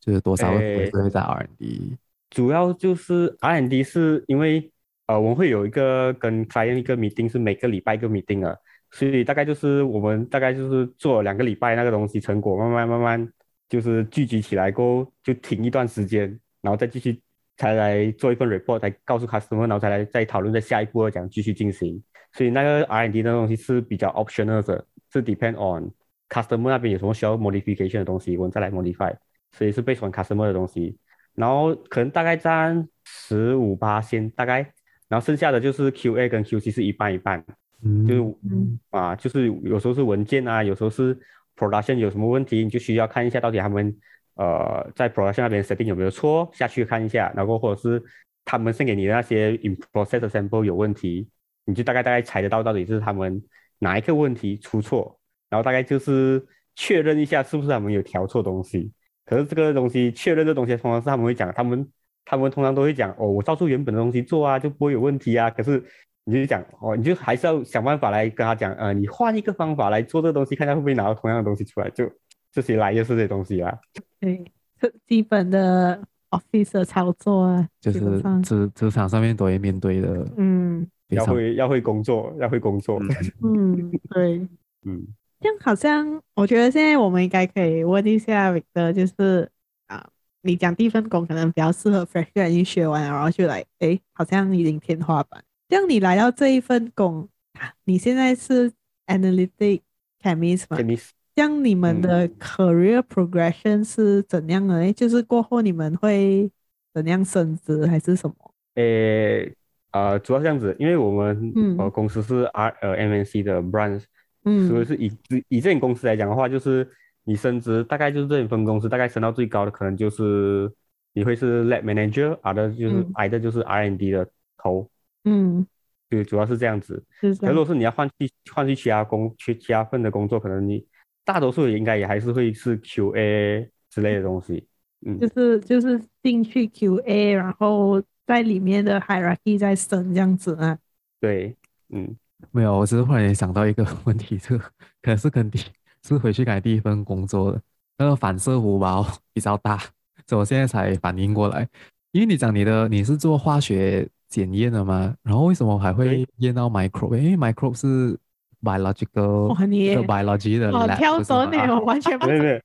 就是多少会会在 R&D？主要就是 R&D 是因为呃，我们会有一个跟 client 一个 meeting，是每个礼拜一个 meeting 啊，所以大概就是我们大概就是做两个礼拜那个东西，成果慢慢慢慢就是聚集起来过后，就停一段时间，然后再继续才来做一份 report，才告诉 customer，然后才来再讨论在下一步要讲继续进行。所以那个 R&D 的东西是比较 optional 的，是 depend on customer 那边有什么需要 modification 的东西，我们再来 modify。所以是 based on customer 的东西，然后可能大概占十五八先，大概，然后剩下的就是 QA 跟 QC 是一半一半，嗯，就啊，就是有时候是文件啊，有时候是 production 有什么问题，你就需要看一下到底他们呃在 production 那边设定有没有错，下去看一下，然后或者是他们送给你的那些 in process sample 有问题，你就大概大概猜得到到底是他们哪一个问题出错，然后大概就是确认一下是不是他们有调错东西。可是这个东西确认这东西，通常是他们会讲，他们他们通常都会讲哦，我照出原本的东西做啊，就不会有问题啊。可是你就讲哦，你就还是要想办法来跟他讲，呃，你换一个方法来做这个东西，看他会不会拿到同样的东西出来。就这些来就是这些东西啦。对，这基本的 office 的操作啊，就是职职场上面都会面对的。嗯，要会要会工作，要会工作。嗯，对，嗯。这样好像，我觉得现在我们应该可以问一下 Victor，就是啊，你讲第一份工可能比较适合 fresh grad，已经学完了，然后就来，哎，好像已经天花板。这样你来到这一份工，你现在是 analytic chemist 吗样你们的 career progression 是怎样的？哎、嗯，就是过后你们会怎样升职还是什么？诶，呃，主要这样子，因为我们呃公司是 R 呃 MNC 的 branch。嗯，所以是以以这间公司来讲的话，就是你升职大概就是这一分公司大概升到最高的可能就是你会是 lab manager，啊的就是挨的就是 R&D 的头，嗯，对主要是这样子。是。可如果是你要换去换去其他工去其他份的工作，可能你大多数应该也还是会是 QA 之类的东西。嗯，就是就是进去 QA，然后在里面的 hierarchy 再升这样子啊。对，嗯。没有，我只是忽然也想到一个 问题，这个可能是跟第是回去改第一份工作的那个反射弧吧比较大，所以我现在才反应过来。因为你讲你的你是做化学检验了吗？然后为什么还会验到 microbe？因为 microbe 是 biological，哇，你 biology 的，好挑手呢，我完全不 没有。没有。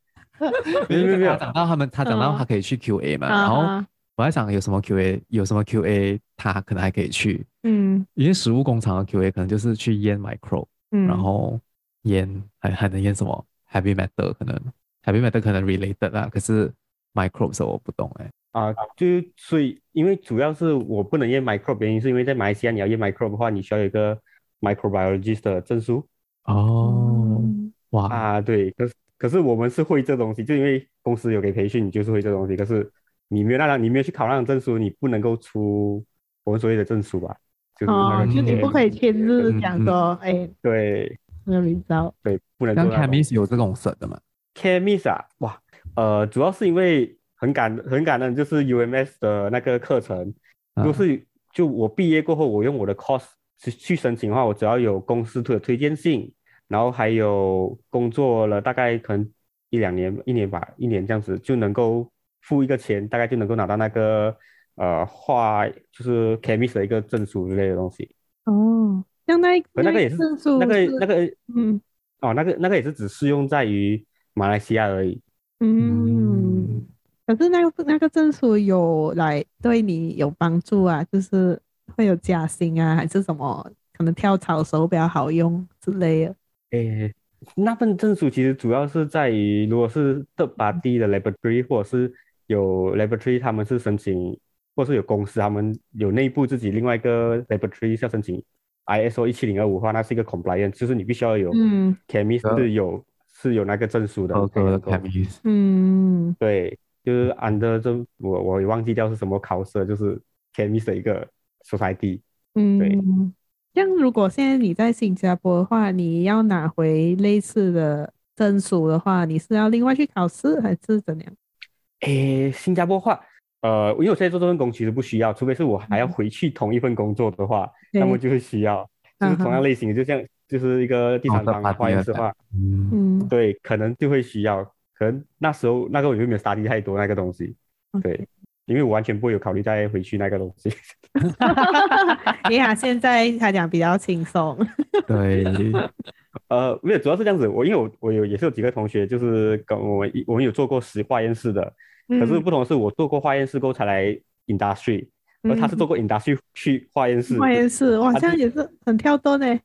没有没有，他讲到他们，他讲到他可以去 QA 嘛，然后。我在想有什么 QA，有什么 QA，他可能还可以去，嗯，因为食物工厂的 QA 可能就是去验 micro，嗯，然后验还还能验什么？Heavy metal，可能 heavy metal 可能 related 啊，可是 micro 的时候我不懂哎、欸，啊，就所以因为主要是我不能验 micro，原因是因为在马来西亚你要验 micro 的话，你需要有一个 microbiologist 的证书，哦，哇，啊对，可是可是我们是会这东西，就因为公司有给培训，你就是会这东西，可是。你没有那张，你没有去考那张证书，你不能够出我们所谓的证书吧？就是那个、哦，就你不可以签字讲说，哎、嗯嗯，对，没有领照，对，不能。像 chemist 有这种省的吗？chemist 啊，哇，呃，主要是因为很感很感恩，就是 UMS 的那个课程，如果是就我毕业过后，我用我的 course 去去申请的话，我只要有公司的推荐信，然后还有工作了大概可能一两年、一年吧，一年这样子就能够。付一个钱，大概就能够拿到那个呃画，就是 chemist 的一个证书之类的东西。哦，像那那个也是证书，那个那个嗯，哦，那个那个也是只适用在于马来西亚而已。嗯，可是那个那个证书有来对你有帮助啊？就是会有加薪啊，还是什么？可能跳槽的时候比较好用之类的。诶。那份证书其实主要是在于，如果是 third party 的 laboratory，或者是有 laboratory，他们是申请，或是有公司他们有内部自己另外一个 laboratory 要申请 ISO 一七零二五的话，那是一个 compliance，就是你必须要有 chemist 是有、嗯、是有那个证书的。chemist 嗯，对，就是 under 这我我也忘记掉是什么考试，就是 chemist 的一个 society。嗯，对。像如果现在你在新加坡的话，你要拿回类似的证书的话，你是要另外去考试还是怎样？诶，新加坡话，呃，因为我现在做这份工其实不需要，除非是我还要回去同一份工作的话，嗯、那么就会需要，就是同样类型的，就像就是一个第三方的话，的话，嗯，对，可能就会需要，可能那时候那个我就没有 study 太多那个东西，对。因为我完全不会有考虑再回去那个东西。你看现在他讲比较轻松。对，呃，没有，主要是这样子。我因为我我有也是有几个同学，就是跟我们我们有做过实化验室的，嗯、可是不同的是，我做过化验室过后才来 industry，、嗯、而他是做过 industry 去化验室。化验室哇，这样也是很跳动呢。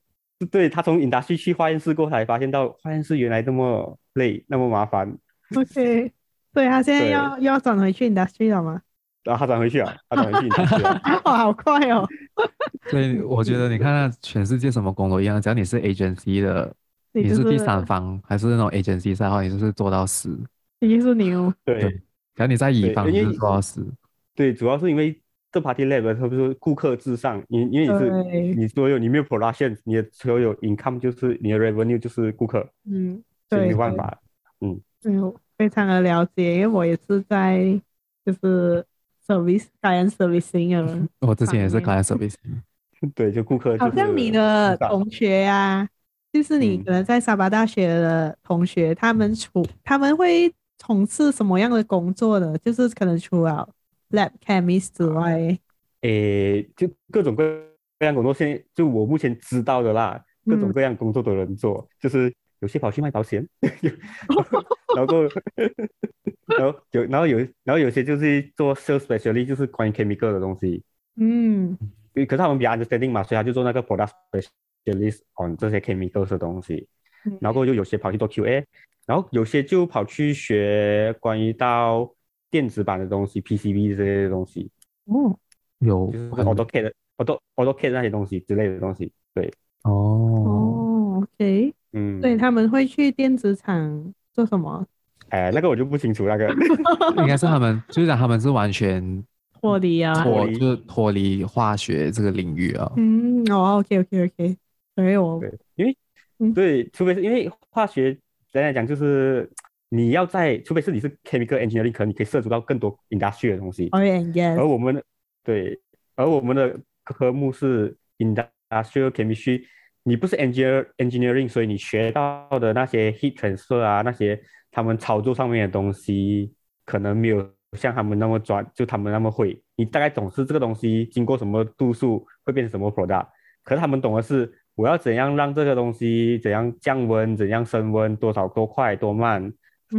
对，他从 industry 去化验室过才发现到化验室原来那么累，那么麻烦。OK，对他现在要又要转回去 industry 了吗？然后他转回去啊，他转回去 industry 了。哇，好快哦！所以我觉得你看，全世界什么工作一样，只要你是 agency 的，你，就是、你是第三方还是那种 agency 的话，你就是做到死。你是牛。对，只要你在乙方，就是做到死。对，主要是因为这 party lab，特别是顾客至上，你因为你是你所有你没有 production，你的所有 income 就是你的 revenue 就是顾客。嗯，对，没办法。嗯，嗯，非常的了解，因为我也是在就是 service client servicing 的。我之前也是 client servicing。对，就顾客。好像你的同学呀、啊，就是你可能在沙巴大学的同学，嗯、他们处他们会从事什么样的工作的？就是可能除了 lab chemist 之外，诶、欸，就各种各样工作。现在就我目前知道的啦，各种各样工作都能做。嗯、就是有些跑去卖保险，然后然后有然后有然后有些就是做 sales specialist，就是关于 chemical 的东西。嗯。可是他们比较 understanding 嘛，所以他就做那个 product specialist on 这些 chemicals 的东西，嗯、然后就有些跑去做 QA，然后有些就跑去学关于到电子版的东西，PCB 这些东西。哦，有，就是 AutoCAD、Auto AutoCAD 那些东西之类的东西。对，哦，哦，OK，嗯，对，他们会去电子厂做什么？哎，那个我就不清楚，那个应该是他们，就是他们是完全。脱离啊，脱就是脱离化学这个领域啊。嗯，哦，OK，OK，OK，所以我对，因为、嗯、对，除非是因为化学，简单来讲就是你要在，除非是你是 chemical engineering，可能你可以涉足到更多 industry 的东西。Oh, yes. 而我们对，而我们的科目是 industrial chemistry，你不是 engineer engineering，所以你学到的那些 heat transfer 啊，那些他们操作上面的东西可能没有。像他们那么专，就他们那么会，你大概懂是这个东西经过什么度数会变成什么 product，可是他们懂的是我要怎样让这个东西怎样降温，怎样升温，多少多快多慢，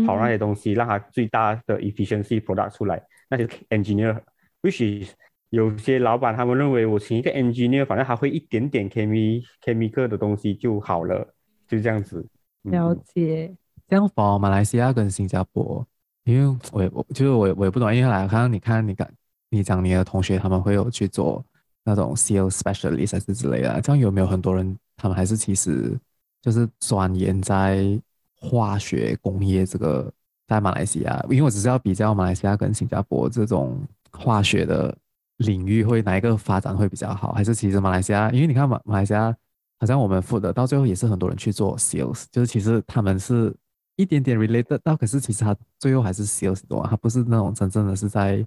跑那些东西，让它最大的 efficiency product 出来，那些 engineer，which is 有些老板他们认为我请一个 engineer，反正他会一点点 chemi chemical 的东西就好了，就这样子。了解。这样跑马来西亚跟新加坡。因为我也我就是我我也不懂，因为来看你看你看你讲你的同学他们会有去做那种 sales specialist 还是之类的，这样有没有很多人他们还是其实就是钻研在化学工业这个在马来西亚？因为我只是要比较马来西亚跟新加坡这种化学的领域会哪一个发展会比较好，还是其实马来西亚？因为你看马马来西亚好像我们负责到最后也是很多人去做 sales，就是其实他们是。一点点 related 到，可是其实他最后还是 sales 多，他不是那种真正的是在，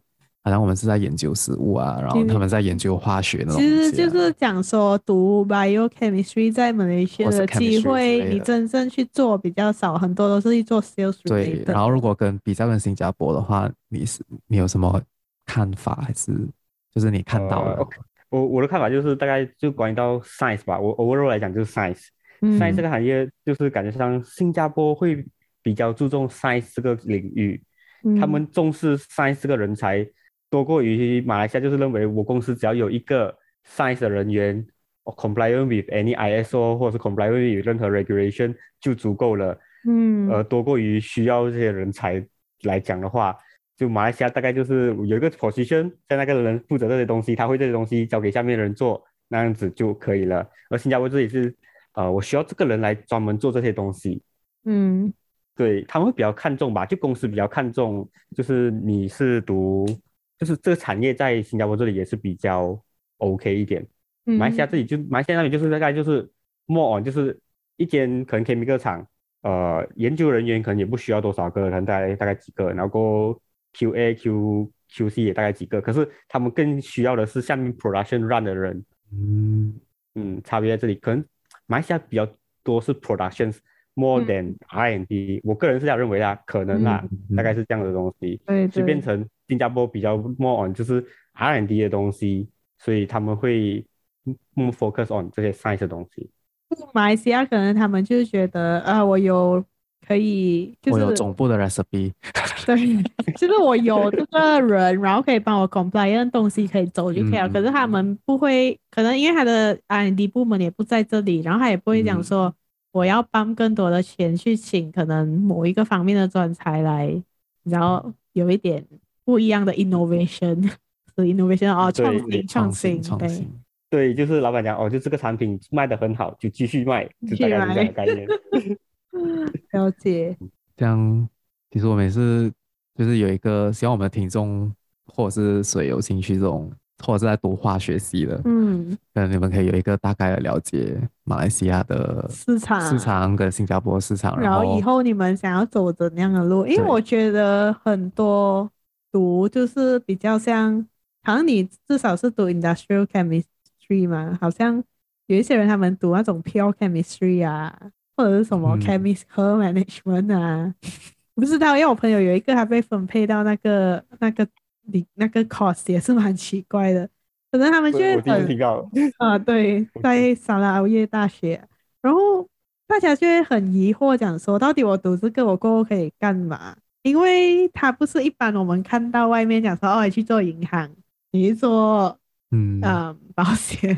好像我们是在研究食物啊，然后他们在研究化学那种、啊。其实就是讲说读 biochemistry 在马来西亚的机会，你真正去做比较少，很多都是去做 sales。对，然后如果跟比较跟新加坡的话，你是你有什么看法，还是就是你看到的？Uh, okay. 我我的看法就是大概就关于到 science 吧，我 overall 来讲就是 science，science、嗯、这个行业就是感觉上新加坡会。比较注重 science 这个领域，嗯、他们重视 science 这个人才多过于马来西亚，就是认为我公司只要有一个 science 的人员，compliant with any ISO 或者是 compliant with 任何 regulation 就足够了。嗯，而多过于需要这些人才来讲的话，就马来西亚大概就是有一个 position，在那个人负责这些东西，他会这些东西交给下面的人做，那样子就可以了。而新加坡这里是，呃，我需要这个人来专门做这些东西。嗯。对，他们会比较看重吧，就公司比较看重，就是你是读，就是这个产业在新加坡这里也是比较 OK 一点。马来西亚这里就马来西亚那里就是大概就是 more on，就是一间可能 chemical 厂，呃，研究人员可能也不需要多少个，可能大概大概几个，然后 QA、Q、QC 也大概几个，可是他们更需要的是下面 production run 的人。嗯嗯，差别在这里，可能马来西亚比较多是 production。More than R&D，、嗯、我个人是这样认为啦，可能啦，嗯、大概是这样的东西，对，就变成新加坡比较 more on 就是 R&D 的东西，所以他们会 more focus on 这些 science 的东西。马来西亚可能他们就是觉得啊，我有可以，就是我有总部的 recipe，对，就是我有这个人，然后可以帮我 compliant 东西可以走就可以了。嗯、可是他们不会，可能因为他的 R&D 部门也不在这里，然后他也不会讲说。嗯我要帮更多的钱去请可能某一个方面的专才来，然后有一点不一样的 innovation，是 innovation 哦，创新创新创新，对，就是老板讲哦，就这个产品卖得很好，就继续卖，就大概是这样的概念。了解。这样，其实我们也是就是有一个希望我们的听众或者是谁有兴趣这种。或者是在读化学系的，嗯，可能你们可以有一个大概的了解马来西亚的市场，市场跟新加坡市场，然后以后你们想要走怎样的路？因为我觉得很多读就是比较像，好像你至少是读 industrial chemistry 嘛，好像有一些人他们读那种 pure chemistry 啊，或者是什么 chemical management 啊，不知道，因为我朋友有一个他被分配到那个那个。你那个 course 也是蛮奇怪的，可能他们就会很 啊，对，在萨拉熬夜大学，然后大家就会很疑惑，讲说到底我读这个我过后可以干嘛？因为它不是一般我们看到外面讲说哦，你去做银行，你去做嗯嗯保险，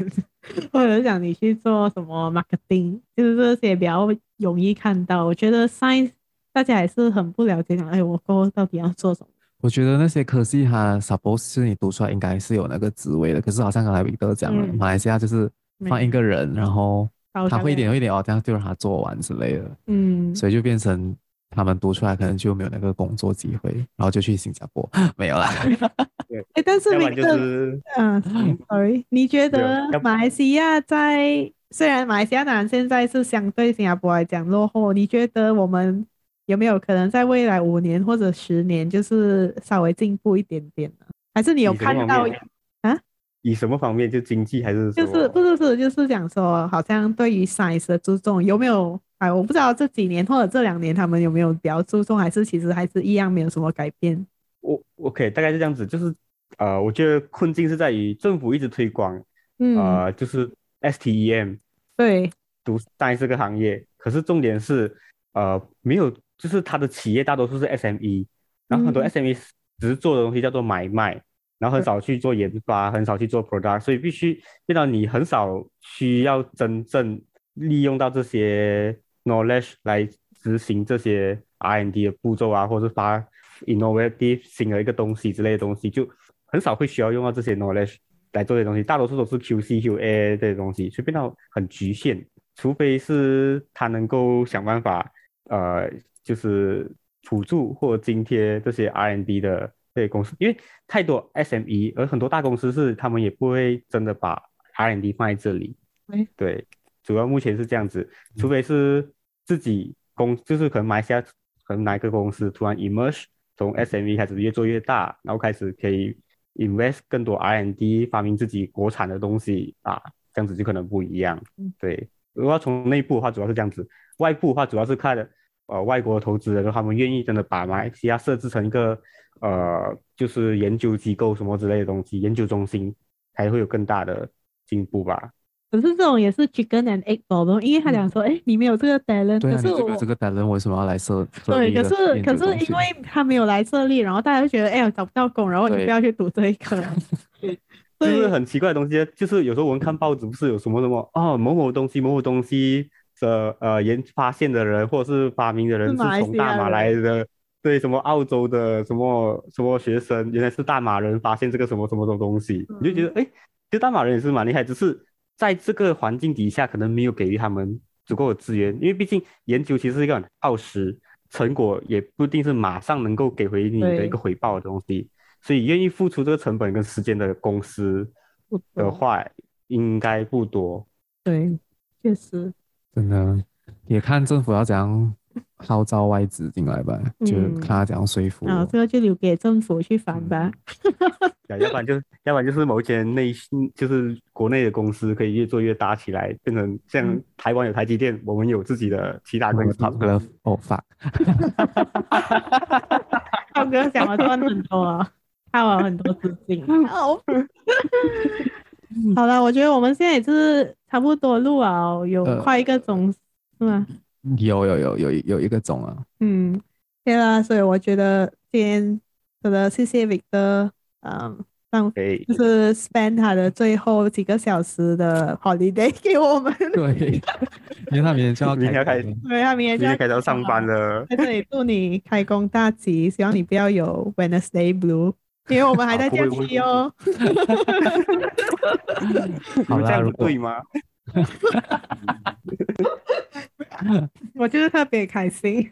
或者讲你去做什么 marketing，就是这些比较容易看到。我觉得 science 大家还是很不了解，讲哎，我过后到底要做什么？我觉得那些科系，它 suppose 是你读出来应该是有那个职位的，可是好像刚才维德讲了，嗯、马来西亚就是放一个人，然后他会一点一点哦，这样就让他做完之类的，嗯，所以就变成他们读出来可能就没有那个工作机会，然后就去新加坡。没有啦。哎，但是维德，就是、嗯，sorry，你觉得马来西亚在虽然马来西亚当然现在是相对新加坡来讲落后，你觉得我们？有没有可能在未来五年或者十年，就是稍微进步一点点呢？还是你有看到啊？以什么方面？就经济还是？就是不是不是，就是讲说，好像对于 science 的注重有没有？哎，我不知道这几年或者这两年他们有没有比较注重，还是其实还是一样，没有什么改变。我 OK，大概是这样子，就是呃，我觉得困境是在于政府一直推广，嗯，呃，就是 STEM 对，读 science 这个行业，可是重点是呃没有。就是他的企业大多数是 SME，然后很多 SME 只是做的东西叫做买卖，然后很少去做研发，很少去做 product，所以必须变到你很少需要真正利用到这些 knowledge 来执行这些 R&D 的步骤啊，或者是发 innovative 新的一个东西之类的东西，就很少会需要用到这些 knowledge 来做这些东西，大多数都是 QC、QA 这些东西，所以变到很局限，除非是他能够想办法，呃。就是辅助或津贴这些 R&D 的这些公司，因为太多 SME，而很多大公司是他们也不会真的把 R&D 放在这里。欸、对，主要目前是这样子，除非是自己公，就是可能马来西亚可能哪一个公司突然 emerge，从 SME 开始越做越大，然后开始可以 invest 更多 R&D，发明自己国产的东西啊，这样子就可能不一样。对，如果要从内部的话，主要是这样子；外部的话，主要是看。呃，外国投资人他们愿意真的把马来西亚设置成一个呃，就是研究机构什么之类的东西，研究中心才会有更大的进步吧。可是这种也是 chicken and egg problem，因为他讲说，哎、嗯，你没有这个 talent，啊，可是我你这个 talent 为什么要来设？对，可是可是因为他没有来设立，然后大家就觉得，哎呀，找不到工，然后你不要去读这一个。对，就是很奇怪的东西，就是有时候我们看报纸，不是有什么什么哦，某某东西，某某东西。的呃研发现的人或者是发明的人是从大马来的，对，什么澳洲的什么什么学生，原来是大马人发现这个什么什么的东西，嗯、你就觉得哎，其实大马人也是蛮厉害，只是在这个环境底下可能没有给予他们足够的资源，因为毕竟研究其实是一个很耗时，成果也不一定是马上能够给回你的一个回报的东西，所以愿意付出这个成本跟时间的公司的话，应该不多。对，确实。真的也看政府要怎样号召外资进来吧，嗯、就看他怎样说服。啊，这个就留给政府去烦吧。要不然就要不然就是某一间内就是国内的公司可以越做越大起来，变成像台湾有台积电，我们有自己的其他公司。哦，fuck！浩哥想要赚很多啊，他有很多资金。好，好了，我觉得我们现在也是差不多录啊，有快一个钟，是吗？有有有有有一个钟啊。嗯，对啦，所以我觉得今天真的谢谢 Victor。嗯，让就是 spend 他的最后几个小时的 holiday 给我们。对，因为他明天就要明天要开，对，他明天就要开始上班了。在这里祝你开工大吉，希望你不要有 Wednesday blue，因为我们还在假期哦。好啦，对吗？我就是特别开心。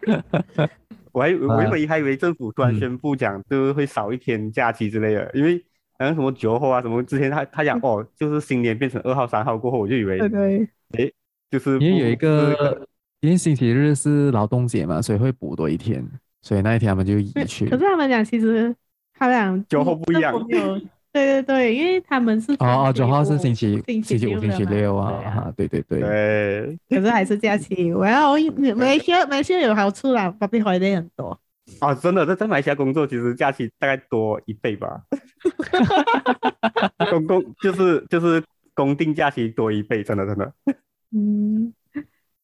我还我以为还以为政府突然宣布讲，就是会少一天假期之类的，嗯、因为好像什么九号啊什么之前他他讲哦，就是新年变成二号三号过后，我就以为对对，诶，就是因为有一个因为星期日是劳动节嘛，所以会补多一天，所以那一天他们就移去。可是他们讲其实他俩九号不一样。对对对，因为他们是哦哦，九号是星期星期五、星期六啊，对对对。对。可是还是假期，我要马来西亚马来西亚有好处啦，public holiday 很多。啊，真的在在马来西亚工作，其实假期大概多一倍吧。公公就是就是公定假期多一倍，真的真的。嗯，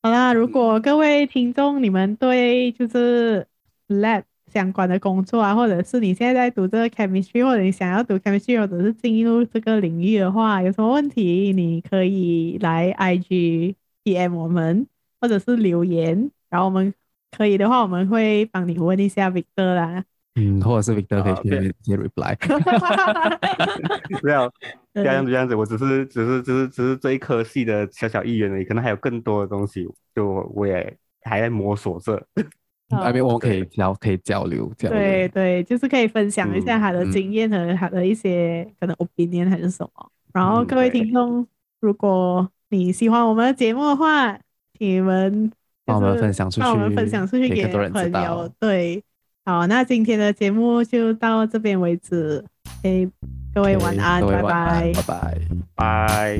好啦，如果各位听众你们对就是 lab。相关的工作啊，或者是你现在在读这个 chemistry，或者你想要读 chemistry，或者是进入这个领域的话，有什么问题你可以来 IG DM 我们，或者是留言，然后我们可以的话，我们会帮你问一下 Victor 啦。嗯，或者是 Victor 可以直接 reply。不要，这样子这样子，我只是只是只是只是这一科系的小小一员而已，可能还有更多的东西，就我也还在摸索着。那边我们可以交，可以交流，这样。对对，就是可以分享一下他的经验和他的一些可能 opinion 还是什么。然后各位听众，如果你喜欢我们的节目的话，请你们帮我们分享出去，帮我们分享出去给朋友。对，好，那今天的节目就到这边为止。诶，各位晚安，拜拜，拜拜，拜。